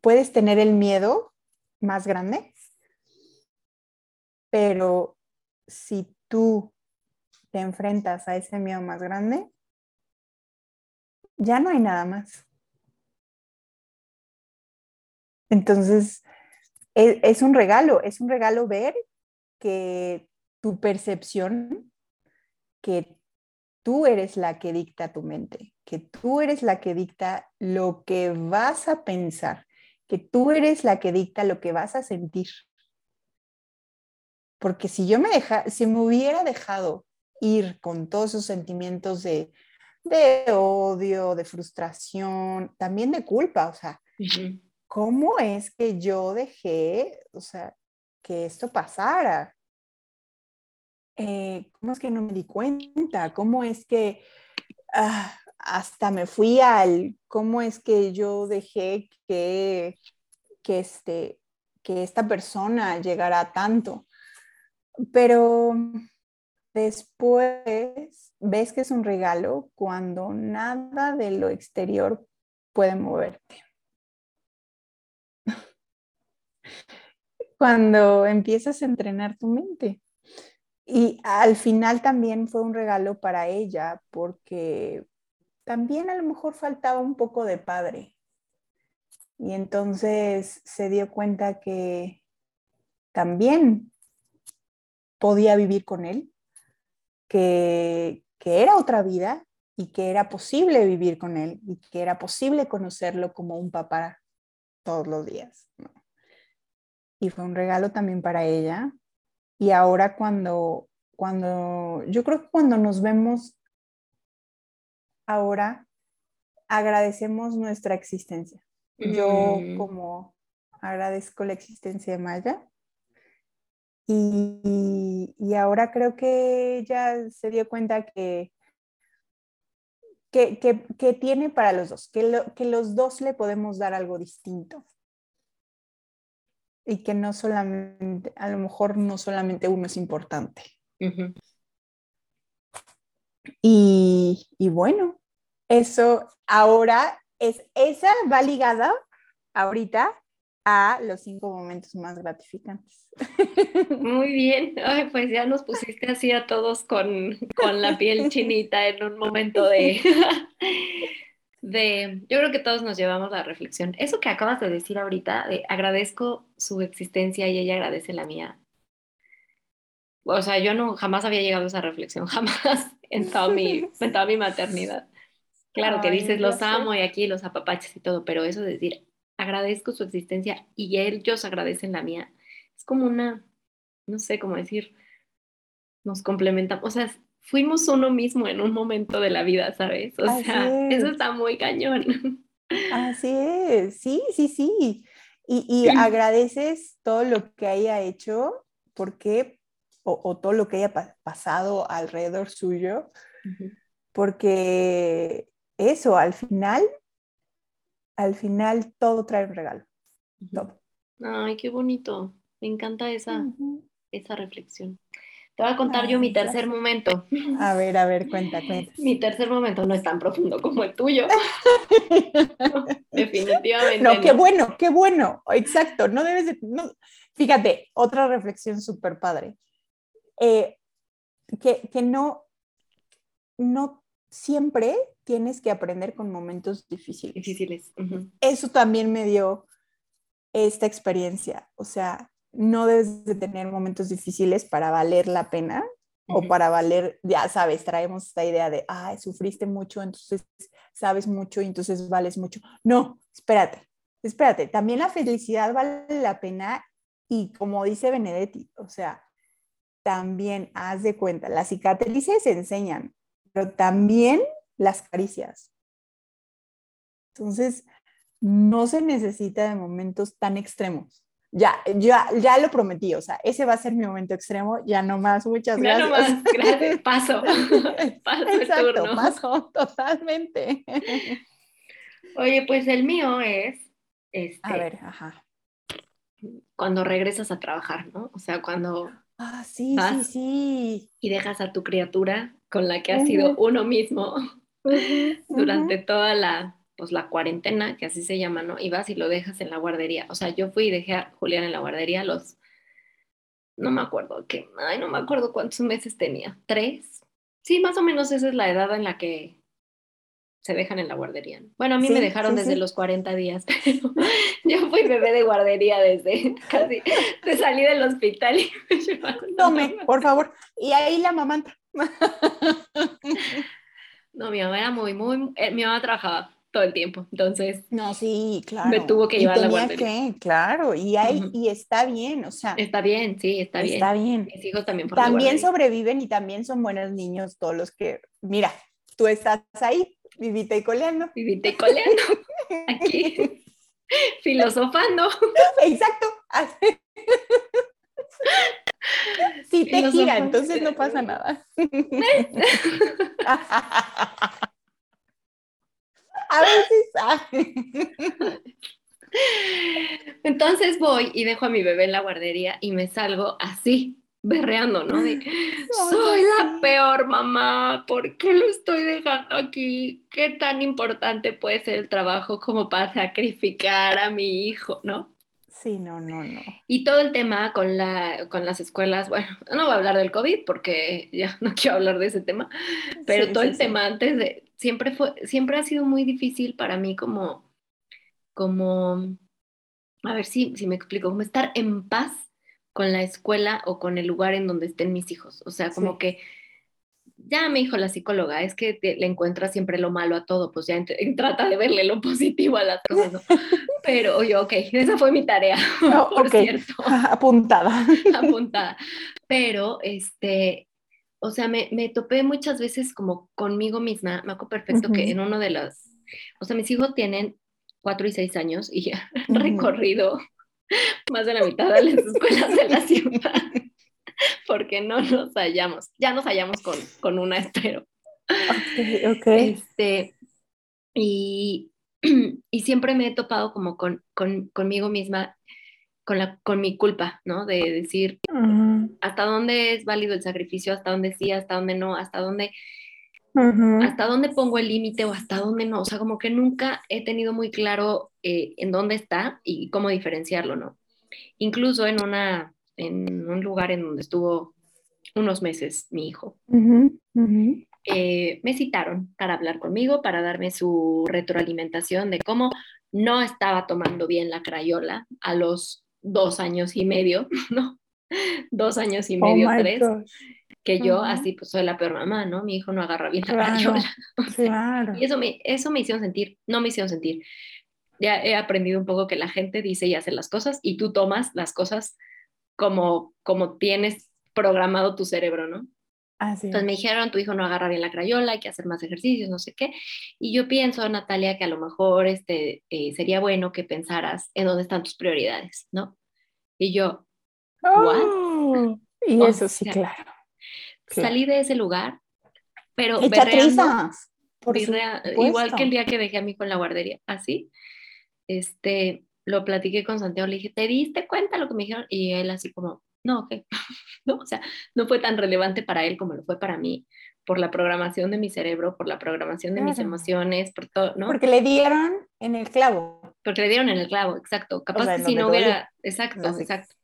puedes tener el miedo más grande, pero si tú te enfrentas a ese miedo más grande, ya no hay nada más. Entonces, es, es, un regalo, es un regalo ver que tu percepción, que tú eres la que dicta tu mente, que tú eres la que dicta lo que vas a pensar, que tú eres la que dicta lo que vas a sentir. Porque si yo me deja, si me hubiera dejado ir con todos esos sentimientos de, de odio, de frustración, también de culpa, o sea, ¿cómo es que yo dejé, o sea, que esto pasara? Eh, ¿cómo es que no me di cuenta? ¿Cómo es que ah, hasta me fui al, cómo es que yo dejé que, que, este, que esta persona llegara a tanto? Pero después ves que es un regalo cuando nada de lo exterior puede moverte. Cuando empiezas a entrenar tu mente. Y al final también fue un regalo para ella porque también a lo mejor faltaba un poco de padre. Y entonces se dio cuenta que también podía vivir con él, que, era otra vida y que era posible vivir con él y que era posible conocerlo como un papá todos los días. Y fue un regalo también para ella y ahora cuando, cuando, yo creo que cuando nos vemos ahora agradecemos nuestra existencia. Yo Mm. como agradezco la existencia de Maya y, y ahora creo que ella se dio cuenta que, que, que- que tiene para los dos, que, lo- que los dos le podemos dar algo distinto. Y que no solamente, a lo mejor no solamente uno es importante. Y, y bueno, eso ahora es, esa va ligada ahorita a los cinco momentos más gratificantes. Muy bien. Ay, pues ya nos pusiste así a todos con, con la piel chinita en un momento de, de... Yo creo que todos nos llevamos la reflexión. Eso que acabas de decir ahorita, de agradezco su existencia y ella agradece la mía. O sea, yo no jamás había llegado a esa reflexión, jamás en toda mi, en toda mi maternidad. Claro que Ay, dices, ya los amo y aquí los apapaches y todo, pero eso de decir, agradezco su existencia y ellos agradecen la mía, es como una, no sé cómo decir, nos complementamos, o sea, fuimos uno mismo en un momento de la vida, ¿sabes? O Así sea, eso es. está muy cañón. Así es, sí, sí, sí. Y, y agradeces todo lo que haya hecho, porque, o, o todo lo que haya pa- pasado alrededor suyo, porque eso, al final, al final todo trae un regalo, todo. Ay, qué bonito. Me encanta esa, esa reflexión. Te voy a contar yo mi tercer momento. A ver, a ver, cuenta, cuenta. Mi tercer momento no es tan profundo como el tuyo. Definitivamente. No, qué bueno, qué bueno, exacto, no debes de, no- fíjate, otra reflexión súper padre, Eh, que, que no, no siempre tienes que aprender con momentos difíciles. Difíciles. Ujú. Eso también me dio esta experiencia, o sea, no debes de tener momentos difíciles para valer la pena o Ujú. para valer, ya sabes, traemos esta idea de, ay, sufriste mucho, entonces sabes mucho y entonces vales mucho. No, espérate, espérate, también la felicidad vale la pena y como dice Benedetti, o sea, también haz de cuenta, las cicatrices enseñan, pero también las caricias. Entonces, no se necesita de momentos tan extremos. Ya, ya, ya lo prometí, o sea, ese va a ser mi momento extremo, ya no más, muchas Ya gracias. nomás, gracias, paso. Paso el Exacto, turno. paso totalmente. Oye, pues el mío es este, A ver, ajá. cuando regresas a trabajar, ¿no? O sea, cuando Ah, sí, sí, Vas. sí. y dejas a tu criatura con la que has sido uno mismo Durante ujú. toda la, pues la cuarentena, que así se llama, ¿no? Y vas y lo dejas en la guardería. O sea, yo fui y dejé a Julián en la guardería los, no me acuerdo qué, ay, no me acuerdo cuántos meses tenía, tres. Sí, más o menos esa es la edad en la que se dejan en la guardería. ¿no? Bueno, a mí me Sí, dejaron sí, desde sí. los 40 días, pero yo fui bebé de guardería desde casi, te salí del hospital y me llevaron. Tome, por favor. Y ahí la mamanta. No, mi mamá era muy, muy, eh, mi mamá trabajaba todo el tiempo, entonces No, sí, claro. Me tuvo que Y llevar a la guardería. que, claro, y, hay, y está bien, o sea, está bien, sí, está, está bien. bien. Mis hijos también de También sobreviven y también son buenos niños todos los que, mira, tú estás ahí, vivita y coleando. Vivite coleando aquí, filosofando. Exacto. Sí te gira, entonces no pasa nada. A veces. Entonces voy y dejo a mi bebé en la guardería y me salgo así, berreando, ¿no? De, soy la peor mamá, ¿por qué lo estoy dejando aquí? ¿Qué tan importante puede ser el trabajo como para sacrificar a mi hijo, ¿no? Sí, no, no, no. Y todo el tema con, la, con las escuelas, bueno, no voy a hablar del COVID porque ya no quiero hablar de ese tema, pero Sí, todo sí, el sí. tema antes de, siempre fue, siempre ha sido muy difícil para mí como, como, a ver si, si me explico, como estar en paz con la escuela o con el lugar en donde estén mis hijos. O sea, como que ya me dijo la psicóloga, es que te- le encuentra siempre lo malo a todo, pues ya ent- trata de verle lo positivo a las cosas, ¿no? Pero yo, ok, esa fue mi tarea, Oh, por cierto Apuntada. apuntada. Pero, este, o sea, me, me topé muchas veces como conmigo misma. Me acuerdo perfecto que en uno de los, O sea, mis hijos tienen cuatro y seis años y han recorrido más de la mitad de las escuelas de la ciudad porque no nos hallamos. Ya nos hallamos con, con una, espero. Ok, Este, y, y, siempre me he topado como con, con, conmigo misma, con, la, con mi culpa, ¿no? De decir hasta dónde es válido el sacrificio, hasta dónde sí, hasta dónde no, hasta dónde hasta dónde pongo el límite o hasta dónde no. O sea, como que nunca he tenido muy claro eh, en dónde está y cómo diferenciarlo, ¿no? Incluso en, una, en un lugar en donde estuvo unos meses mi hijo. Eh, me citaron para hablar conmigo, para darme su retroalimentación de cómo no estaba tomando bien la crayola a los dos años y medio, ¿no? Dos años y oh medio, tres que yo así pues soy la peor mamá, ¿no? Mi hijo no agarra bien la crayola. claro. Y eso me, eso me hicieron sentir, no me hicieron sentir. Ya he aprendido un poco que la gente dice y hace las cosas y tú tomas las cosas como, como tienes programado tu cerebro, ¿no? Así Entonces me dijeron, tu hijo no agarra bien la crayola, hay que hacer más ejercicios, no sé qué. Y yo pienso, Natalia, que a lo mejor este, eh, sería bueno que pensaras en dónde están tus prioridades, ¿no? Y yo, ¿what? Oh, y eso sí, claro. Salí de ese lugar, pero por igual que el día que dejé a hijo en la guardería, así, este, lo platiqué con Santiago, le dije, ¿te diste cuenta lo que me dijeron? Y él así como, no, ¿qué? no, o sea, no fue tan relevante para él como lo fue para mí, por la programación de mi cerebro, por la programación de mis emociones, por todo, ¿no? Porque le dieron en el clavo. Porque le dieron en el clavo, exacto. Capaz que si no hubiera, exacto, exacto.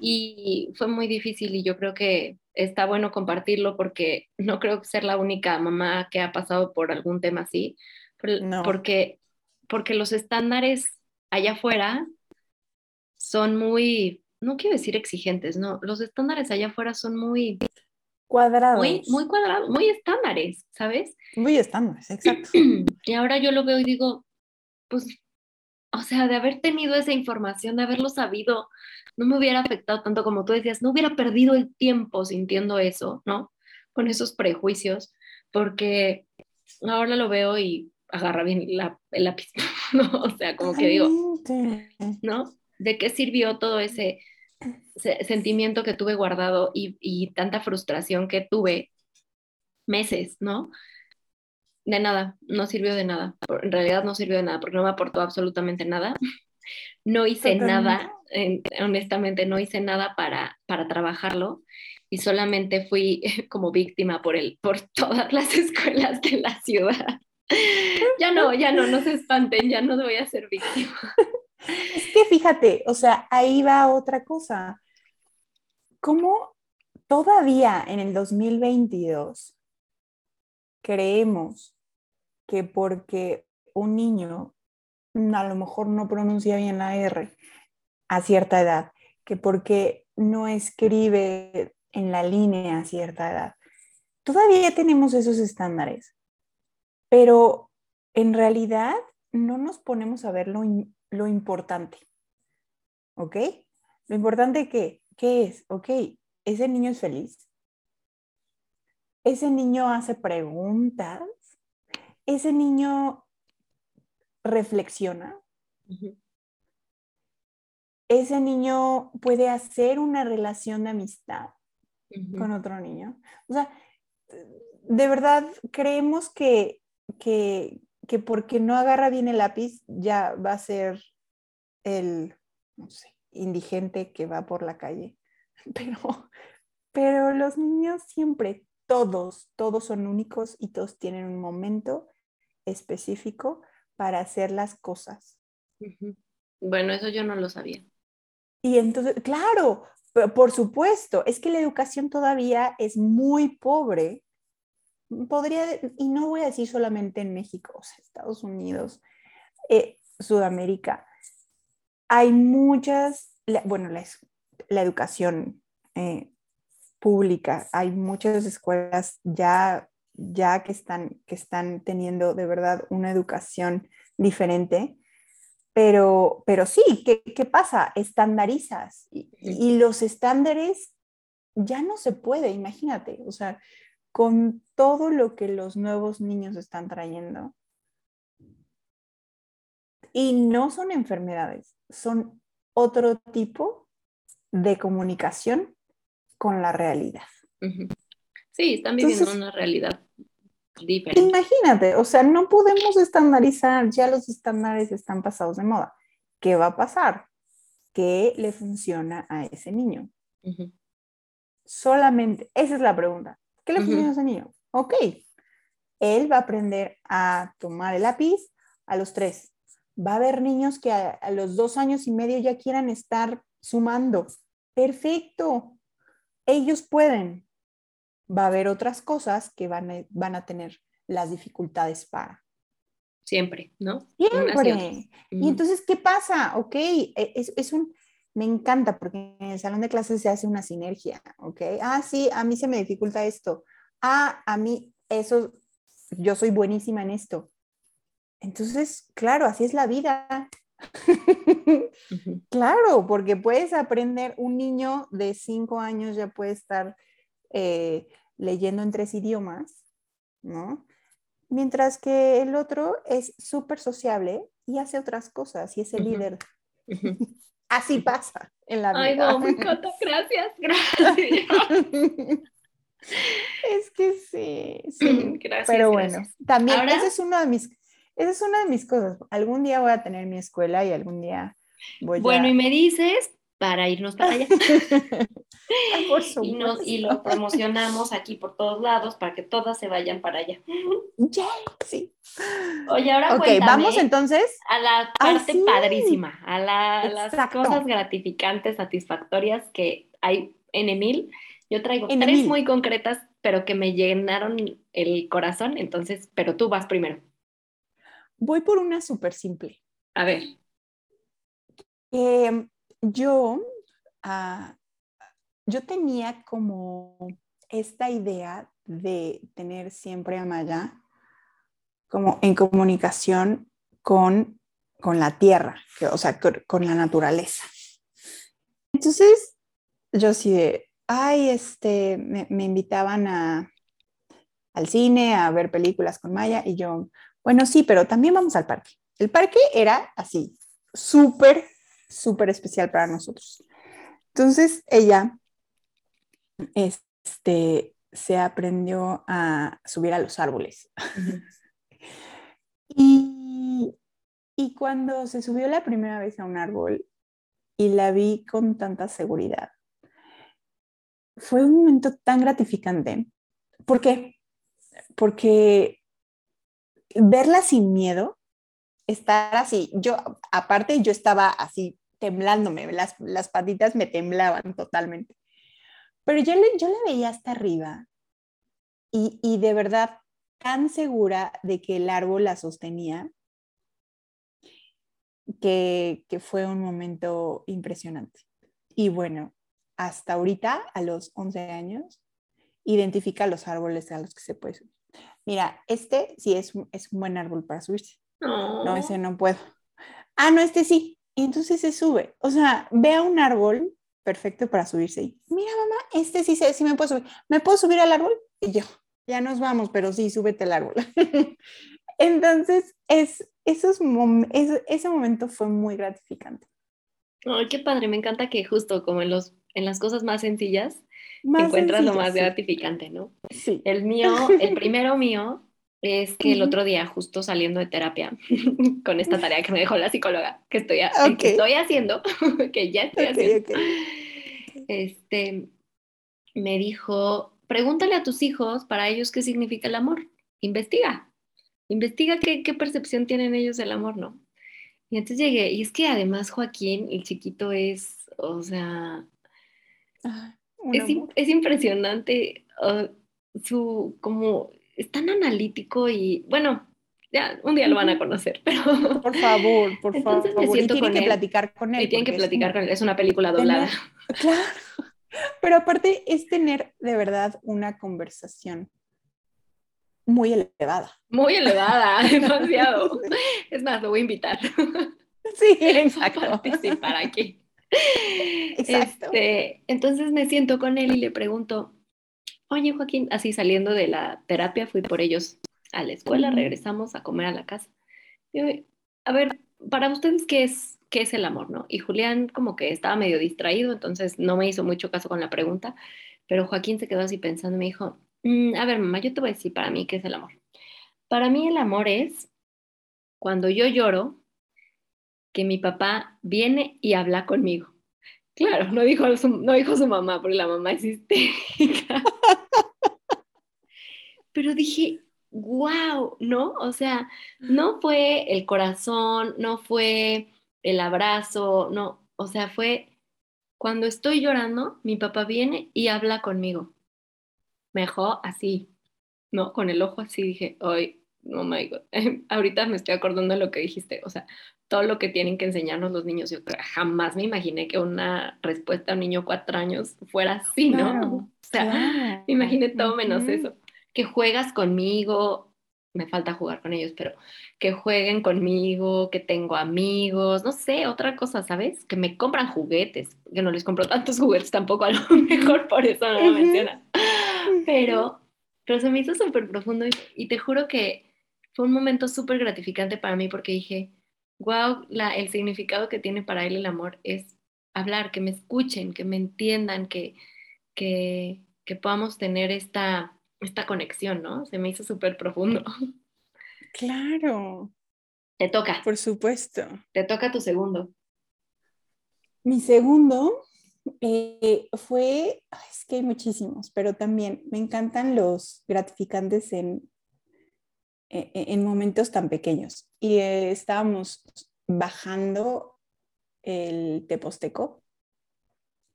Y fue muy difícil y yo creo que está bueno compartirlo porque no creo ser la única mamá que ha pasado por algún tema así, porque, porque los estándares allá afuera son muy, no quiero decir exigentes, no, los estándares allá afuera son muy cuadrados. Muy, muy cuadrados, muy estándares, ¿sabes? Muy estándares, exacto. Y ahora yo lo veo y digo, pues o sea, de haber tenido esa información, de haberlo sabido, no me hubiera afectado tanto como tú decías, no hubiera perdido el tiempo sintiendo eso, ¿no? Con esos prejuicios, porque ahora lo veo y agarra bien el lápiz. O sea, como que digo, ¿no? ¿De qué sirvió todo ese, sentimiento que tuve guardado y, y tanta frustración que tuve meses, ¿no? de nada, no sirvió de nada. En realidad no sirvió de nada porque no me aportó absolutamente nada. No hice nada, honestamente no hice nada para, para trabajarlo y solamente fui como víctima por, el, por todas las escuelas de la ciudad. Ya no, ya no, no se espanten, ya no voy a ser víctima. Es que fíjate, o sea, ahí va otra cosa. ¿Cómo todavía en el 2022 creemos que porque un niño a lo mejor no pronuncia bien la R a cierta edad, que porque no escribe en la línea a cierta edad. Todavía tenemos esos estándares, pero en realidad no nos ponemos a ver lo, lo importante. ¿Ok? Lo importante que, ¿qué es? Ok, ese niño es feliz, ese niño hace preguntas, ese niño reflexiona, ese niño puede hacer una relación de amistad con otro niño. O sea, de verdad creemos que, que, que porque no agarra bien el lápiz ya va a ser el, no sé, indigente que va por la calle. Pero, pero los niños siempre todos, todos son únicos y todos tienen un momento específico para hacer las cosas. Bueno, eso yo no lo sabía. Y entonces, claro, por supuesto, es que la educación todavía es muy pobre. Podría, y no voy a decir solamente en México, o sea, Estados Unidos, eh, Sudamérica. Hay muchas, bueno, la, la educación eh, pública. Hay muchas escuelas ya, ya que, están, que están teniendo de verdad una educación diferente, pero, pero sí, ¿qué, qué pasa? Estandarizas y, y, los estándares ya no se puede, imagínate, o sea, con todo lo que los nuevos niños están trayendo, Y no son enfermedades, son otro tipo de comunicación con la realidad. Sí, están viviendo una realidad diferente. Imagínate, o sea, no podemos estandarizar, ya los estándares están pasados de moda. ¿Qué va a pasar? ¿Qué le funciona a ese niño? Solamente, esa es la pregunta. ¿Qué le funciona a ese niño? Ok, él va a aprender a tomar el lápiz a los tres. Va a haber niños que a, los dos años y medio ya quieran estar sumando. Perfecto. Ellos pueden. Va a haber otras cosas que van a, van a tener las dificultades para. Siempre, ¿no? Siempre. Y entonces, ¿qué pasa? Ok, e, es, es, un, me encanta porque en el salón de clases se hace una sinergia, ¿ok? Ah, sí, a mí se me dificulta esto. Ah, a mí eso yo soy buenísima en esto. Entonces, claro, así es la vida. claro, porque puedes aprender, un niño de cinco años ya puede estar eh, leyendo en tres idiomas, ¿no? Mientras que el otro es súper sociable y hace otras cosas y es el líder. Así pasa en la vida. Ay, no, me encanta. Gracias, gracias. Es que sí, sí. Gracias. Pero bueno, también ese es uno de mis, esa es una de mis cosas. Algún día voy a tener mi escuela y algún día voy a... Bueno, y me dices para irnos para allá. por y, y, lo promocionamos aquí por todos lados para que todas se vayan para allá. sí. Oye, ahora Ok, vamos entonces a la parte padrísima, a, la, las cosas gratificantes, satisfactorias que hay en Emil yo traigo tres muy concretas, pero que me llenaron el corazón, entonces, pero tú vas primero. Voy por una súper simple. A ver. Em, yo, ah, yo tenía como esta idea de tener siempre a Maya como en comunicación con, con la tierra, o sea, con, la naturaleza. Entonces, yo sí de, ay, este, me, invitaban a, al cine a ver películas con Maya y yo, bueno, sí, pero también vamos al parque. El parque era así, súper, súper especial para nosotros. Entonces ella este, se aprendió a subir a los árboles. y, y cuando se subió la primera vez a un árbol y la vi con tanta seguridad, fue un momento tan gratificante. ¿Por qué? Porque verla sin miedo, estar así, yo, aparte yo estaba así temblándome, las, las patitas me temblaban totalmente. Pero yo, le, yo la veía hasta arriba y, y de verdad tan segura de que el árbol la sostenía, que, que fue un momento impresionante. Y bueno, hasta ahorita, a los 11 años, identifica los árboles a los que se puede subir. Mira, este sí es, es un buen árbol para subirse. No, ese no puedo. Ah, no, este sí. Y entonces se sube. O sea, ve a un árbol perfecto para subirse. Y, Mira, mamá, este sí, sí me puedo subir. ¿Me puedo subir al árbol? Y yo, ya nos vamos, pero sí, súbete al árbol. entonces, es, esos ese momento fue muy gratificante. Ay, qué padre, me encanta que justo como en los en las cosas más sencillas encuentras lo más gratificante, ¿no? Sí. El mío, el primero mío es que el otro día, justo saliendo de terapia, con esta tarea que me dejó la psicóloga, que estoy, estoy haciendo, que ya estoy haciendo, este, me dijo, pregúntale a tus hijos para ellos qué significa el amor, investiga, investiga qué, qué percepción tienen ellos del amor, ¿no? Y entonces llegué, y es que además Joaquín, el chiquito, es, o sea, es, impresionante ah, su, como, es tan analítico y, bueno, ya, un día lo van a conocer, pero... Por favor, por Entonces favor. Me tienen que platicar con él. Y tienen que platicar con él, es una película doblada. claro, pero aparte es tener de verdad una conversación muy elevada. Muy elevada, demasiado. Es más, lo voy a invitar. Sí, exacto. A participar aquí. Este, entonces me siento con él y le pregunto, oye Joaquín, así saliendo de la terapia fui por ellos a la escuela, regresamos a comer a la casa. a ver, para ustedes, ¿qué es, ¿qué es el amor, no? Y Julián como que estaba medio distraído, entonces no me hizo mucho caso con la pregunta, pero Joaquín se quedó así pensando y me dijo, mm, a ver, mamá, yo te voy a decir para mí qué es el amor. Para mí el amor es cuando yo lloro, que mi papá viene y habla conmigo. Claro, no dijo su, no dijo su mamá, porque la mamá es histérica. Pero dije, wow, ¿no? O sea, no fue el corazón, no fue el abrazo, no, o sea, fue cuando estoy llorando, mi papá viene y habla conmigo. Me dejó así, ¿no? Con el ojo así dije, ay, oh my God. Ahorita me estoy acordando de lo que dijiste, o sea, todo lo que tienen que enseñarnos los niños. Yo jamás me imaginé que una respuesta a un niño cuatro años fuera así, ¿no? o sea, me imaginé todo menos eso. Que juegas conmigo, me falta jugar con ellos, pero que jueguen conmigo, que tengo amigos, no sé, otra cosa, ¿sabes? Que me compran juguetes, que no les compro tantos juguetes tampoco, a lo mejor por eso no lo mencionan. Pero, pero se me hizo súper profundo y te juro que fue un momento súper gratificante para mí porque dije, wow, la, el significado que tiene para él el amor es hablar, que me escuchen, que me entiendan, que, que, que podamos tener esta, esta conexión, ¿no? Se me hizo súper profundo. Claro. Te toca. Por supuesto. Te toca tu segundo. Mi segundo eh, fue, es que hay muchísimos, pero también me encantan los gratificantes en e, e, en momentos tan pequeños. Y eh, estábamos bajando el Teposteco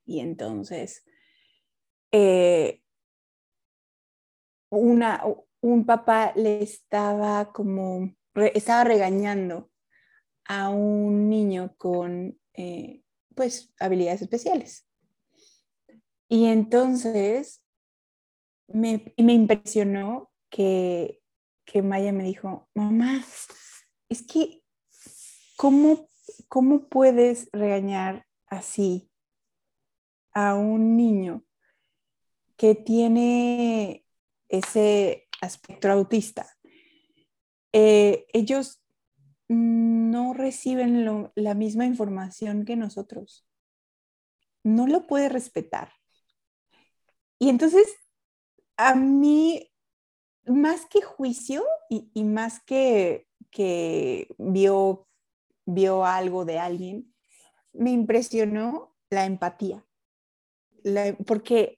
y entonces eh, una, un papá le estaba como, estaba regañando a un niño con eh, pues habilidades especiales. Y entonces me, me impresionó que que Maya me dijo, mamá, es que, ¿cómo, cómo puedes regañar así a un niño que tiene ese aspecto autista? Eh, ellos no reciben la misma información que nosotros. No lo puede respetar. Y entonces, a mí más que juicio y, más que, que vio, vio algo de alguien, me impresionó la empatía. porque,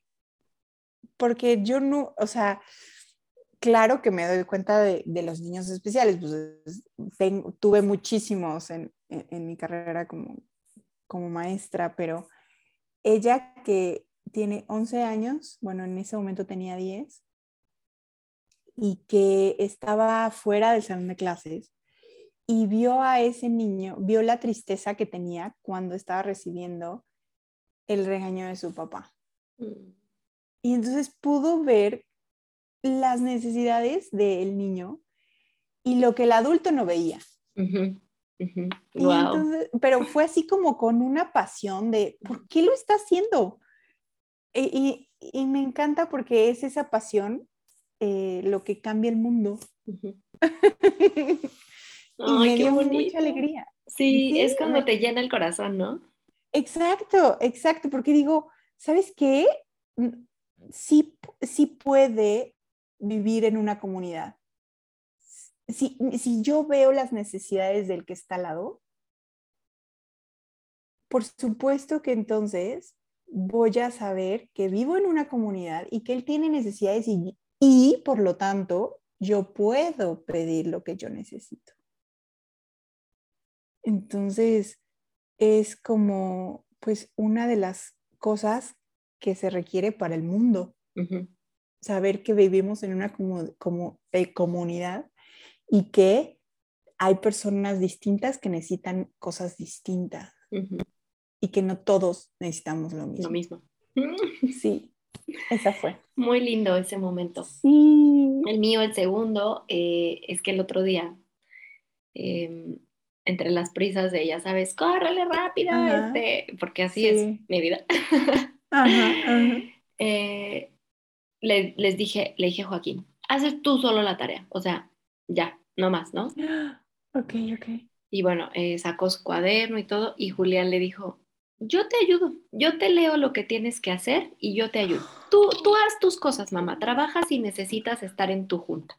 porque yo no, o sea, claro que me doy cuenta de, los niños especiales, pues tuve muchísimos en, mi carrera como, como maestra, pero ella que tiene 11 años, bueno, en ese momento tenía 10, y que estaba fuera del salón de clases y vio a ese niño, vio la tristeza que tenía cuando estaba recibiendo el regaño de su papá. Mm. Y entonces pudo ver las necesidades del niño y lo que el adulto no veía. pero fue así como con una pasión de, ¿por qué lo está haciendo? y, me encanta porque es esa pasión eh, lo que cambia el mundo. y me dio mucha alegría. Sí, es cuando te llena el corazón, ¿no? Exacto, exacto, porque digo, ¿sabes qué? Sí, sí puede vivir en una comunidad. Si, si yo veo las necesidades del que está al lado, por supuesto que entonces voy a saber que vivo en una comunidad y que él tiene necesidades y y por lo tanto yo puedo pedir lo que yo necesito. Entonces, es como, pues, una de las cosas que se requiere para el mundo. Saber que vivimos en una como, eh, comunidad y que hay personas distintas que necesitan cosas distintas y que no todos necesitamos lo mismo. Lo mismo. Sí. Esa fue. Muy lindo ese momento. El mío, el segundo, eh, es que el otro día, em, entre las prisas de ella, sabes, córrele rápido, este, porque así es mi vida. Eh, les dije, le dije a Joaquín, haces tú solo la tarea, o sea, ya, no más, ¿no? Ok, ok. Y bueno, eh, sacó su cuaderno y todo, y Julián le dijo, yo te ayudo, yo te leo lo que tienes que hacer y yo te ayudo. Tú, tú haz tus cosas, mamá, trabajas y necesitas estar en tu junta.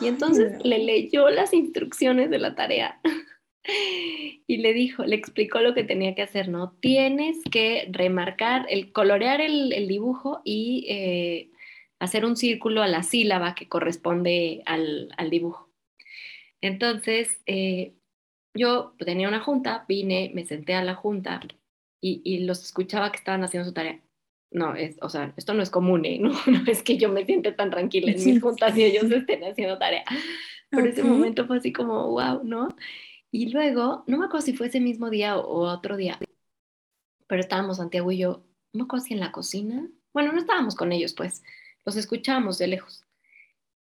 Y entonces le leyó las instrucciones de la tarea y le dijo, le explicó lo que tenía que hacer, ¿no? Tienes que remarcar, el, colorear el, dibujo y eh, hacer un círculo a la sílaba que corresponde al, dibujo. Entonces, eh, yo tenía una junta, vine, me senté a la junta y, los escuchaba que estaban haciendo su tarea. No, es, o sea, esto no es común, ¿eh? no, es que yo me siente tan tranquila en mis juntas y ellos estén haciendo tarea. Pero ese momento fue así como, wow, ¿no? Y luego, no me acuerdo si fue ese mismo día o, otro día, pero estábamos Santiago y yo, no me acuerdo si en la cocina. Bueno, no estábamos con ellos, pues, los escuchábamos de lejos.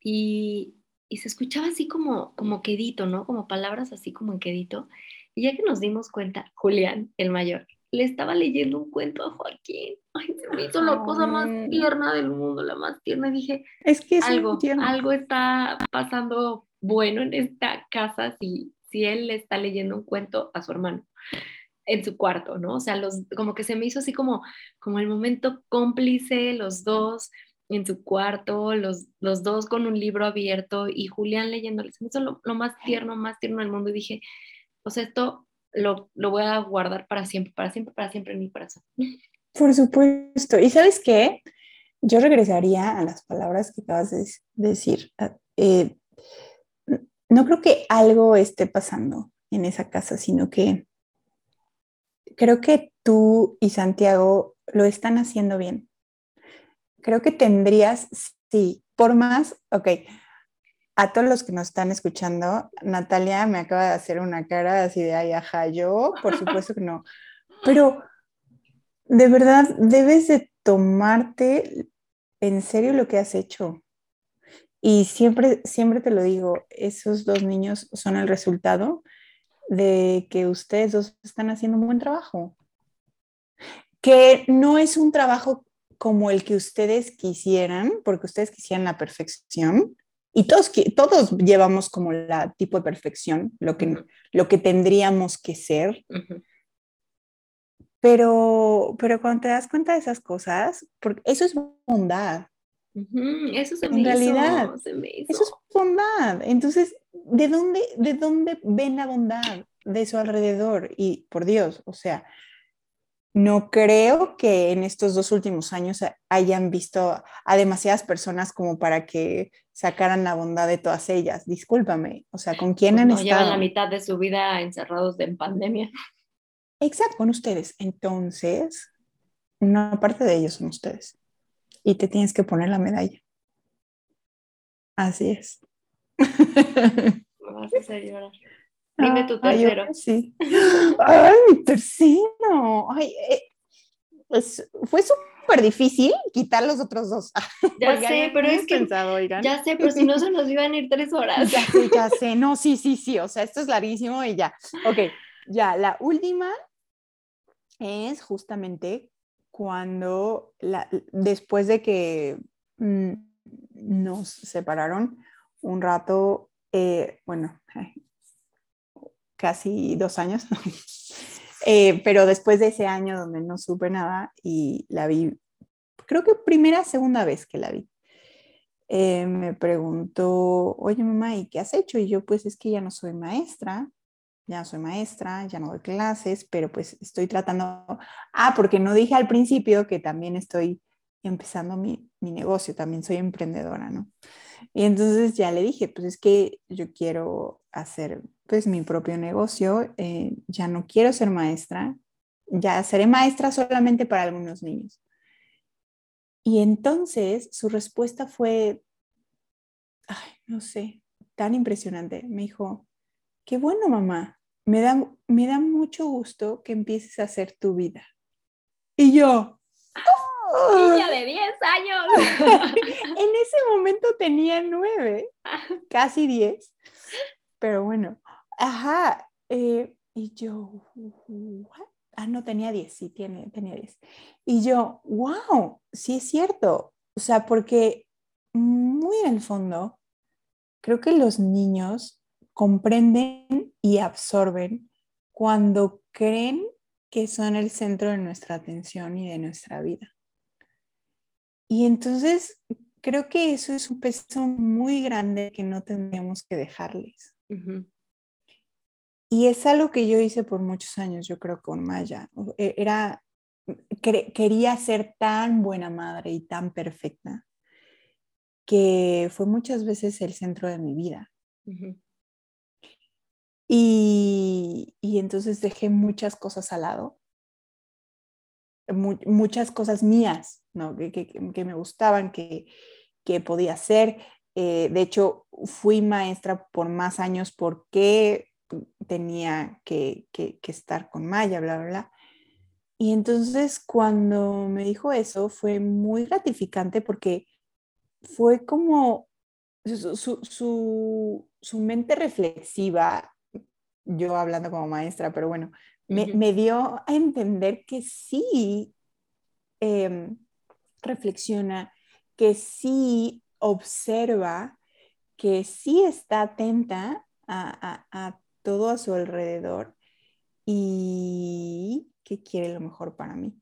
Y, y se escuchaba así como, como quedito, ¿no? Como palabras así como en quedito. Y ya que nos dimos cuenta, Julián, el mayor, le estaba leyendo un cuento a Joaquín. Ay, se me hizo la cosa más tierna del mundo, la más tierna. Y dije, es que algo, algo está pasando bueno en esta casa si, si él le está leyendo un cuento a su hermano en su cuarto, ¿no? O sea, los, como que se me hizo así como, como el momento cómplice, los dos en su cuarto, los, los dos con un libro abierto y Julián leyéndole. Se me hizo lo, lo más tierno, más tierno del mundo. Y dije, pues esto lo, voy a guardar para siempre, para siempre, para siempre en mi corazón. Por supuesto. ¿Y sabes qué? Yo regresaría a las palabras que acabas de decir. Eh, no creo que algo esté pasando en esa casa, sino que creo que tú y Santiago lo están haciendo bien. Creo que tendrías, sí, por más, ok, a todos los que nos están escuchando, Natalia me acaba de hacer una cara así de, ay, ajá, yo, por supuesto que no. Pero de verdad, debes de tomarte en serio lo que has hecho. Y siempre, siempre te lo digo, esos dos niños son el resultado de que ustedes dos están haciendo un buen trabajo. Que no es un trabajo como el que ustedes quisieran, porque ustedes quisieran la perfección, y todos, todos llevamos como la tipo de perfección, lo que, lo que tendríamos que ser. pero, pero cuando te das cuenta de esas cosas, porque eso es bondad. Eso se me en realidad, eso es bondad. Entonces, ¿de dónde, ¿de dónde ven la bondad de su alrededor? Y por Dios, o sea, no creo que en estos dos últimos años hayan visto a demasiadas personas como para que sacaran la bondad de todas ellas. Discúlpame, o sea, ¿con quién pues han no, Llevan la mitad de su vida encerrados en pandemia. Exacto, con ustedes. Entonces, una parte de ellos son ustedes. Y te tienes que poner la medalla. Así es. Me vas a hacer llorar. Dime tu tercero. Ay, sí. Ay, mi tercero. Ay, eh, pues, fue súper difícil quitar los otros dos. Ya sé, pero es que. ya sé, pero si no se nos iban a ir tres horas. Ya sé, ya sé. No, sí, sí, sí. O sea, esto es larguísimo y ya. Ok, ya. La última es justamente cuando, la, después de que mm, nos separaron un rato, eh, bueno, casi dos años, eh, pero después de ese año donde no supe nada y la vi, creo que primera, segunda vez que la vi, eh, me preguntó, oye mamá, ¿y qué has hecho? Y yo pues es que ya no soy maestra, ya soy maestra, ya no doy clases, pero pues estoy tratando, ah, porque no dije al principio que también estoy empezando mi, mi negocio, también soy emprendedora, ¿no? Y entonces ya le dije, pues es que yo quiero hacer pues mi propio negocio, eh, ya no quiero ser maestra, ya seré maestra solamente para algunos niños. Y entonces su respuesta fue, ay, no sé, tan impresionante. Me dijo, qué bueno mamá, me da, me da mucho gusto que empieces a hacer tu vida. Y yo, Niña de 10 años. en ese momento tenía 9, casi 10. Pero bueno, ajá. Eh, y yo, ah, no, tenía 10, sí, tiene, tenía 10. Y yo, wow, sí es cierto. O sea, porque muy en el fondo, creo que los niños comprenden y absorben cuando creen que son el centro de nuestra atención y de nuestra vida. Y entonces creo que eso es un peso muy grande que no tendríamos que dejarles. Y es algo que yo hice por muchos años, yo creo, con Maya. E, era, quería ser tan buena madre y tan perfecta que fue muchas veces el centro de mi vida. Y, y, entonces dejé muchas cosas al lado, muchas cosas mías, ¿no? que, que, que me gustaban, que, que podía hacer. Eh, de hecho, fui maestra por más años porque tenía que, que, que estar con Maya, bla, bla, bla. Y entonces cuando me dijo eso fue muy gratificante porque fue como su, mente reflexiva, yo hablando como maestra, pero bueno, me, dio a entender que sí em, reflexiona, que sí observa, que sí está atenta a, todo a su alrededor y que quiere lo mejor para mí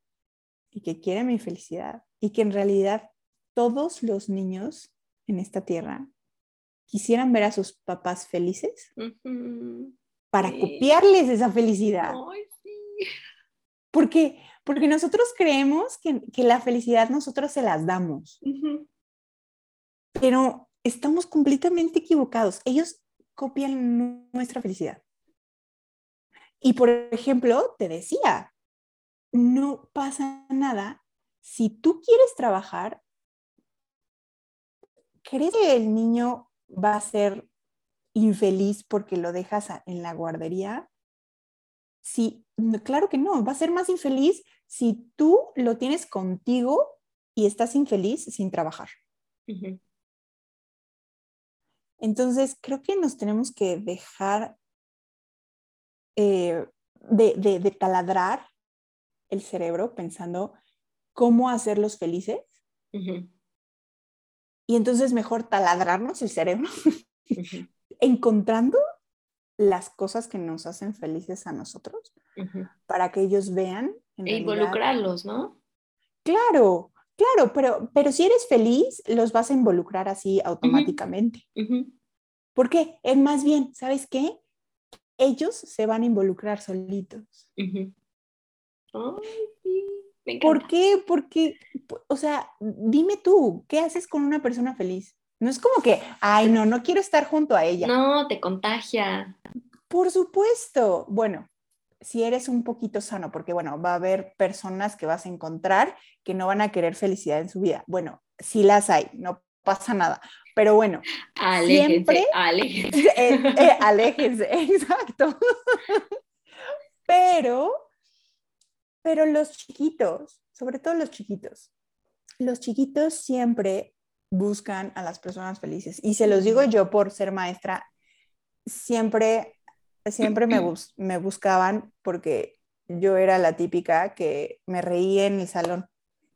y que quiere mi felicidad y que en realidad todos los niños en esta tierra quisieran ver a sus papás felices para copiarles esa felicidad. Porque, porque nosotros creemos que, la felicidad nosotros se las damos, pero estamos completamente equivocados. Ellos copian nuestra felicidad. Y por ejemplo, te decía, no pasa nada si tú quieres trabajar ¿crees que el niño va a ser infeliz porque lo dejas en la guardería? Sí, claro que no, va a ser más infeliz si tú lo tienes contigo y estás infeliz sin trabajar. Entonces, creo que nos tenemos que dejar eh, de, taladrar el cerebro pensando cómo hacerlos felices y entonces mejor taladrarnos el cerebro, encontrando las cosas que nos hacen felices a nosotros, para que ellos vean. e involucrarlos, ¿no? Claro, claro, pero, pero si eres feliz, los vas a involucrar así automáticamente. ¿Por qué? Es más bien, ¿sabes qué? Ellos se van a involucrar solitos. Ay, sí. ¿Por qué? Porque, o sea, dime tú, ¿qué haces con una persona feliz? No es como que, ay, no, no quiero estar junto a ella. No, te contagia. Por supuesto. Bueno, si eres un poquito sano, porque bueno, va a haber personas que vas a encontrar que no van a querer felicidad en su vida. Bueno, si las hay, no pasa nada. Pero bueno, aléjense, siempre aléjense. Eh, eh, aléjense, exacto. Pero pero los chiquitos, sobre todo los chiquitos, los chiquitos siempre buscan a las personas felices. Y se los digo yo por ser maestra, siempre, siempre me, me buscaban porque yo era la típica que me reía en el salón.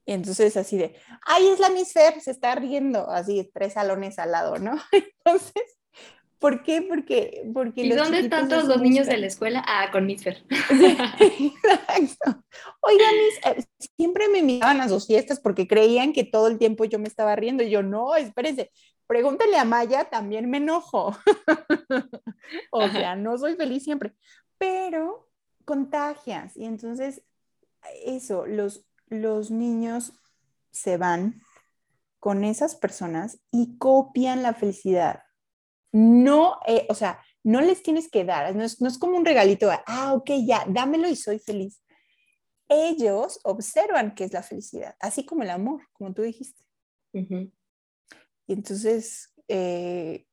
Y entonces así de, ay, es la Miss se está riendo, así tres salones al lado, ¿no? Entonces, ¿Por qué? Porque, porque ¿Y dónde están todos los niños de la escuela? Ah, con Misfer. exacto. Oiga, eh, siempre me miraban a sus fiestas porque creían que todo el tiempo yo me estaba riendo. Y yo, no, espérense, pregúntale a Maya, también me enojo. o sea, no soy feliz siempre. Pero contagias. Y entonces, eso, los, los niños se van con esas personas y copian la felicidad no, eh, o sea, no les tienes que dar, no es, como un regalito, ah, ok, ya, dámelo y soy feliz. Ellos observan qué es la felicidad, así como el amor, como tú dijiste. Y entonces, eh,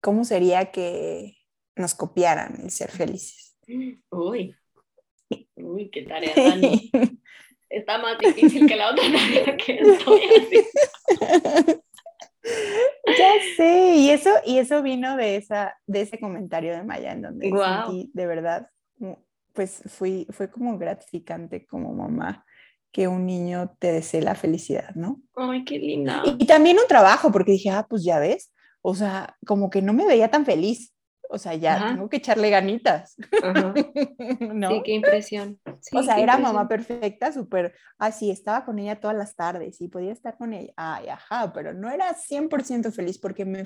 ¿cómo sería que nos copiaran el ser felices? Uy, uy, qué tarea tan... Está más difícil que la otra tarea que estoy haciendo. Ya sé, y eso, y eso vino de, esa, de ese comentario de Maya, en donde sentí de verdad, pues fui, fue como gratificante como mamá que un niño te desee la felicidad, ¿no? Ay, qué linda. Y, también un trabajo, porque dije, ah, pues ya ves, o sea, como que no me veía tan feliz. O sea, ya tengo que echarle ganitas. ¿No? Sí, qué impresión. o sea, era mamá perfecta, súper, así, estaba con ella todas las tardes y podía estar con ella, ay, ajá, pero no era 100% feliz porque me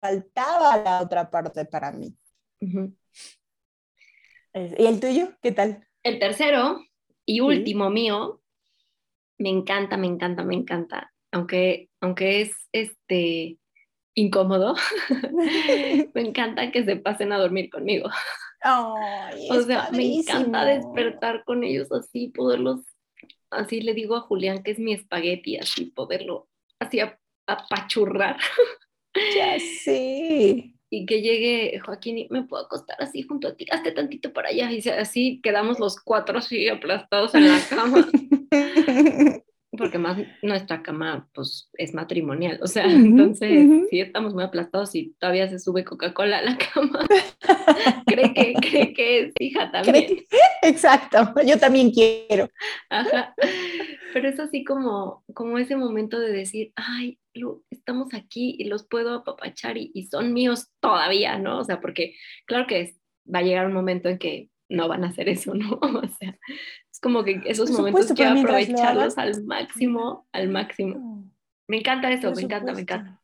faltaba la otra parte para mí. ¿Y el tuyo? ¿Qué tal? El tercero y último mío, me encanta, me encanta, me encanta, aunque, aunque es este incómodo, me encanta que se pasen a dormir conmigo. o sea, me encanta despertar con ellos así, poderlos, así le digo a Julián que es mi espagueti, así poderlo, así apachurrar. Ya sé. Y que llegue Joaquín y me puedo acostar así junto a ti, hazte tantito para allá. Y así quedamos los cuatro así aplastados en la cama. porque más nuestra cama pues es matrimonial, o sea, entonces si estamos muy aplastados y todavía se sube Coca-Cola a la cama, cree que, cree que es hija también. Exacto, yo también quiero. Ajá. Pero es así como, como ese momento de decir, ay, estamos aquí y los puedo apapachar y, y son míos todavía, ¿no? O sea, porque claro que va a llegar un momento en que no van a hacer eso, ¿no? O sea, como que esos momentos que aprovecharlos al máximo, al máximo. Me encanta eso, me encanta, me encanta.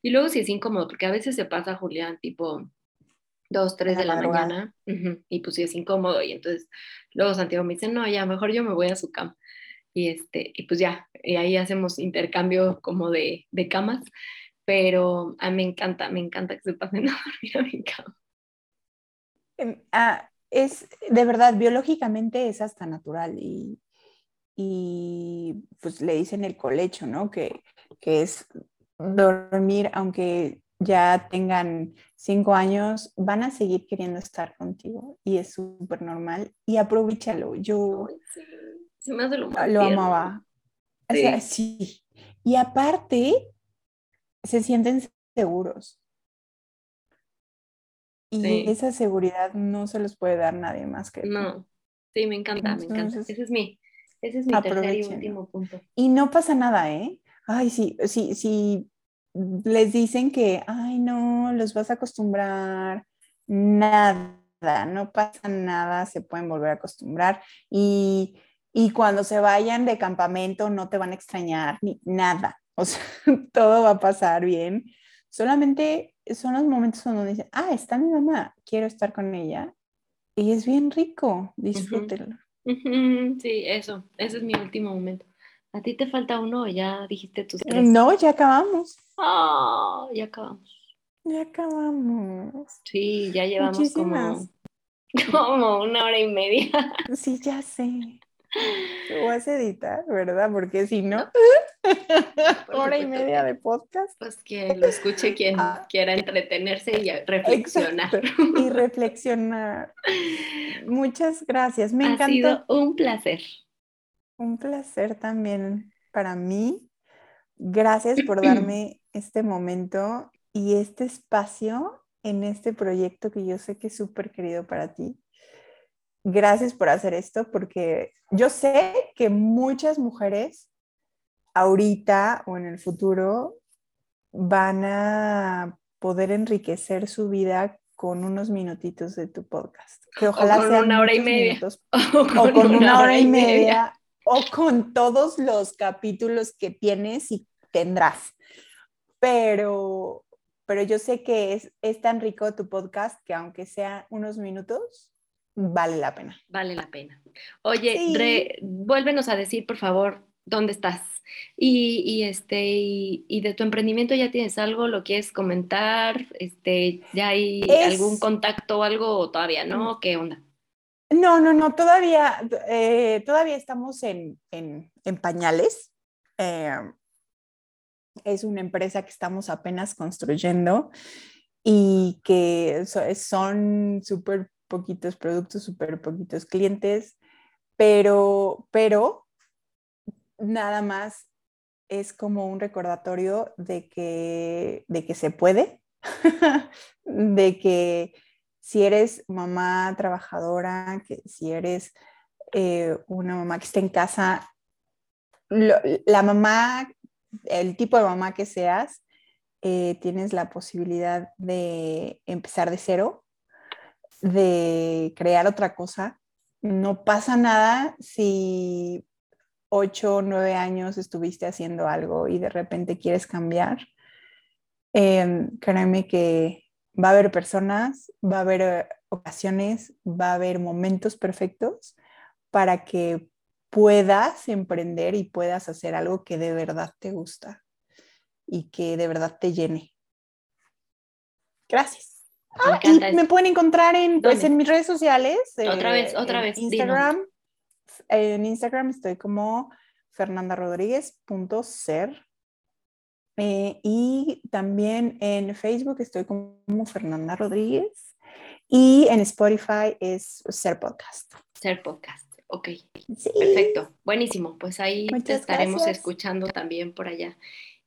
Y luego sí es incómodo, porque a veces se pasa Julián tipo dos, tres de la mañana, y pues sí es incómodo, y entonces luego Santiago me dice, no, ya, mejor yo me voy a su cama. Y, este, y pues ya, y ahí hacemos intercambio como de, de camas, pero a mí me encanta, me encanta que se pasen a dormir a mi cama. Em, ah, es de verdad, biológicamente es hasta natural y, y pues le dicen el colecho, ¿no? Que, que es dormir, aunque ya tengan cinco años, van a seguir queriendo estar contigo y es súper normal y aprovechalo. Yo lo, amaba. sí. Y aparte, se sienten seguros. Y esa seguridad no se los puede dar nadie más que No, sí, me encanta, me encanta. Ese es mi, ese es mi tercer y último punto. Y no pasa nada, ¿eh? Ay, sí, sí, sí, les dicen que, ay, no, los vas a acostumbrar, nada, no pasa nada, se pueden volver a acostumbrar. Y, y cuando se vayan de campamento no te van a extrañar, ni nada. O sea, todo va a pasar bien. Solamente son los momentos donde uno dice, ah, está mi mamá, quiero estar con ella. Y es bien rico, disfrútenlo. Sí, eso, ese es mi último momento. ¿A ti te falta uno ya dijiste tus tres? No, ya acabamos. Oh, ya acabamos. Ya acabamos. Sí, ya llevamos como, como una hora y media. Sí, ya sé. Lo vas a editar, ¿verdad? Porque si no, hora y media de podcast. Pues que lo escuche quien ah. quiera entretenerse y reflexionar. Y reflexionar. Muchas gracias. Me ha sido un placer. Un placer también para mí. Gracias por darme este momento y este espacio en este proyecto que yo sé que es súper querido para ti gracias por hacer esto porque yo sé que muchas mujeres ahorita o en el futuro van a poder enriquecer su vida con unos minutitos de tu podcast. Que ojalá o con una hora y media. o con, una, hora, y media. O con todos los capítulos que tienes y tendrás. Pero, pero yo sé que es, es tan rico tu podcast que aunque sea unos minutos, vale la pena. Vale la pena. Oye, vuélvenos a decir, por favor, dónde estás. Y, este, y, de tu emprendimiento ya tienes algo, lo quieres comentar, este, ya hay algún contacto o algo todavía, ¿no? Mm. ¿Qué onda? No, no, no, todavía, eh, todavía estamos en, pañales. Em, es una empresa que estamos apenas construyendo y que son súper poquitos productos, súper poquitos clientes, pero, pero nada más es como un recordatorio de que, de que se puede, de que si eres mamá trabajadora, que si eres eh, una mamá que está en casa, la mamá, el tipo de mamá que seas, eh, tienes la posibilidad de empezar de cero, de crear otra cosa. No pasa nada si ocho o nueve años estuviste haciendo algo y de repente quieres cambiar. Eh, créeme que va a haber personas, va a haber eh, ocasiones, va a haber momentos perfectos para que puedas emprender y puedas hacer algo que de verdad te gusta y que de verdad te llene. Gracias. Ah, y me pueden encontrar en, pues, en mis redes sociales. Otra vez, otra vez. Instagram. En Instagram estoy como fernandarodríguez.ser. Eh, y también en Facebook estoy como Fernanda Rodríguez. Y en Spotify es Ser Podcast. Ser Podcast. Ok, perfecto, buenísimo. Pues ahí te estaremos escuchando también por allá.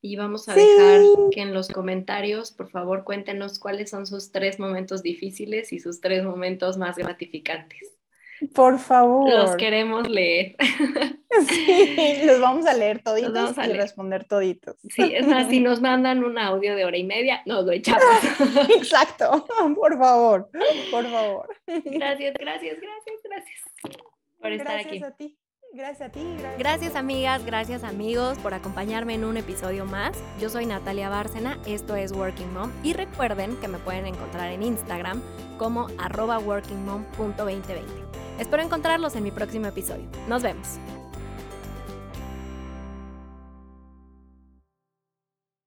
Y vamos a dejar que en los comentarios, por favor, cuéntenos cuáles son sus tres momentos difíciles y sus tres momentos más gratificantes. Por favor. Los queremos leer. Sí, los vamos a leer toditos y responder toditos. Sí, es más, si nos mandan un audio de hora y media, nos lo echamos. Exacto, por favor, por favor. Gracias, gracias, gracias, gracias por estar aquí. Gracias a ti. Gracias a ti. Gracias. amigas, gracias amigos por acompañarme en un episodio más. Yo soy Natalia Bárcena, esto es Working Mom y recuerden que me pueden encontrar en Instagram como arroba workingmom.2020. Espero encontrarlos en mi próximo episodio. Nos vemos.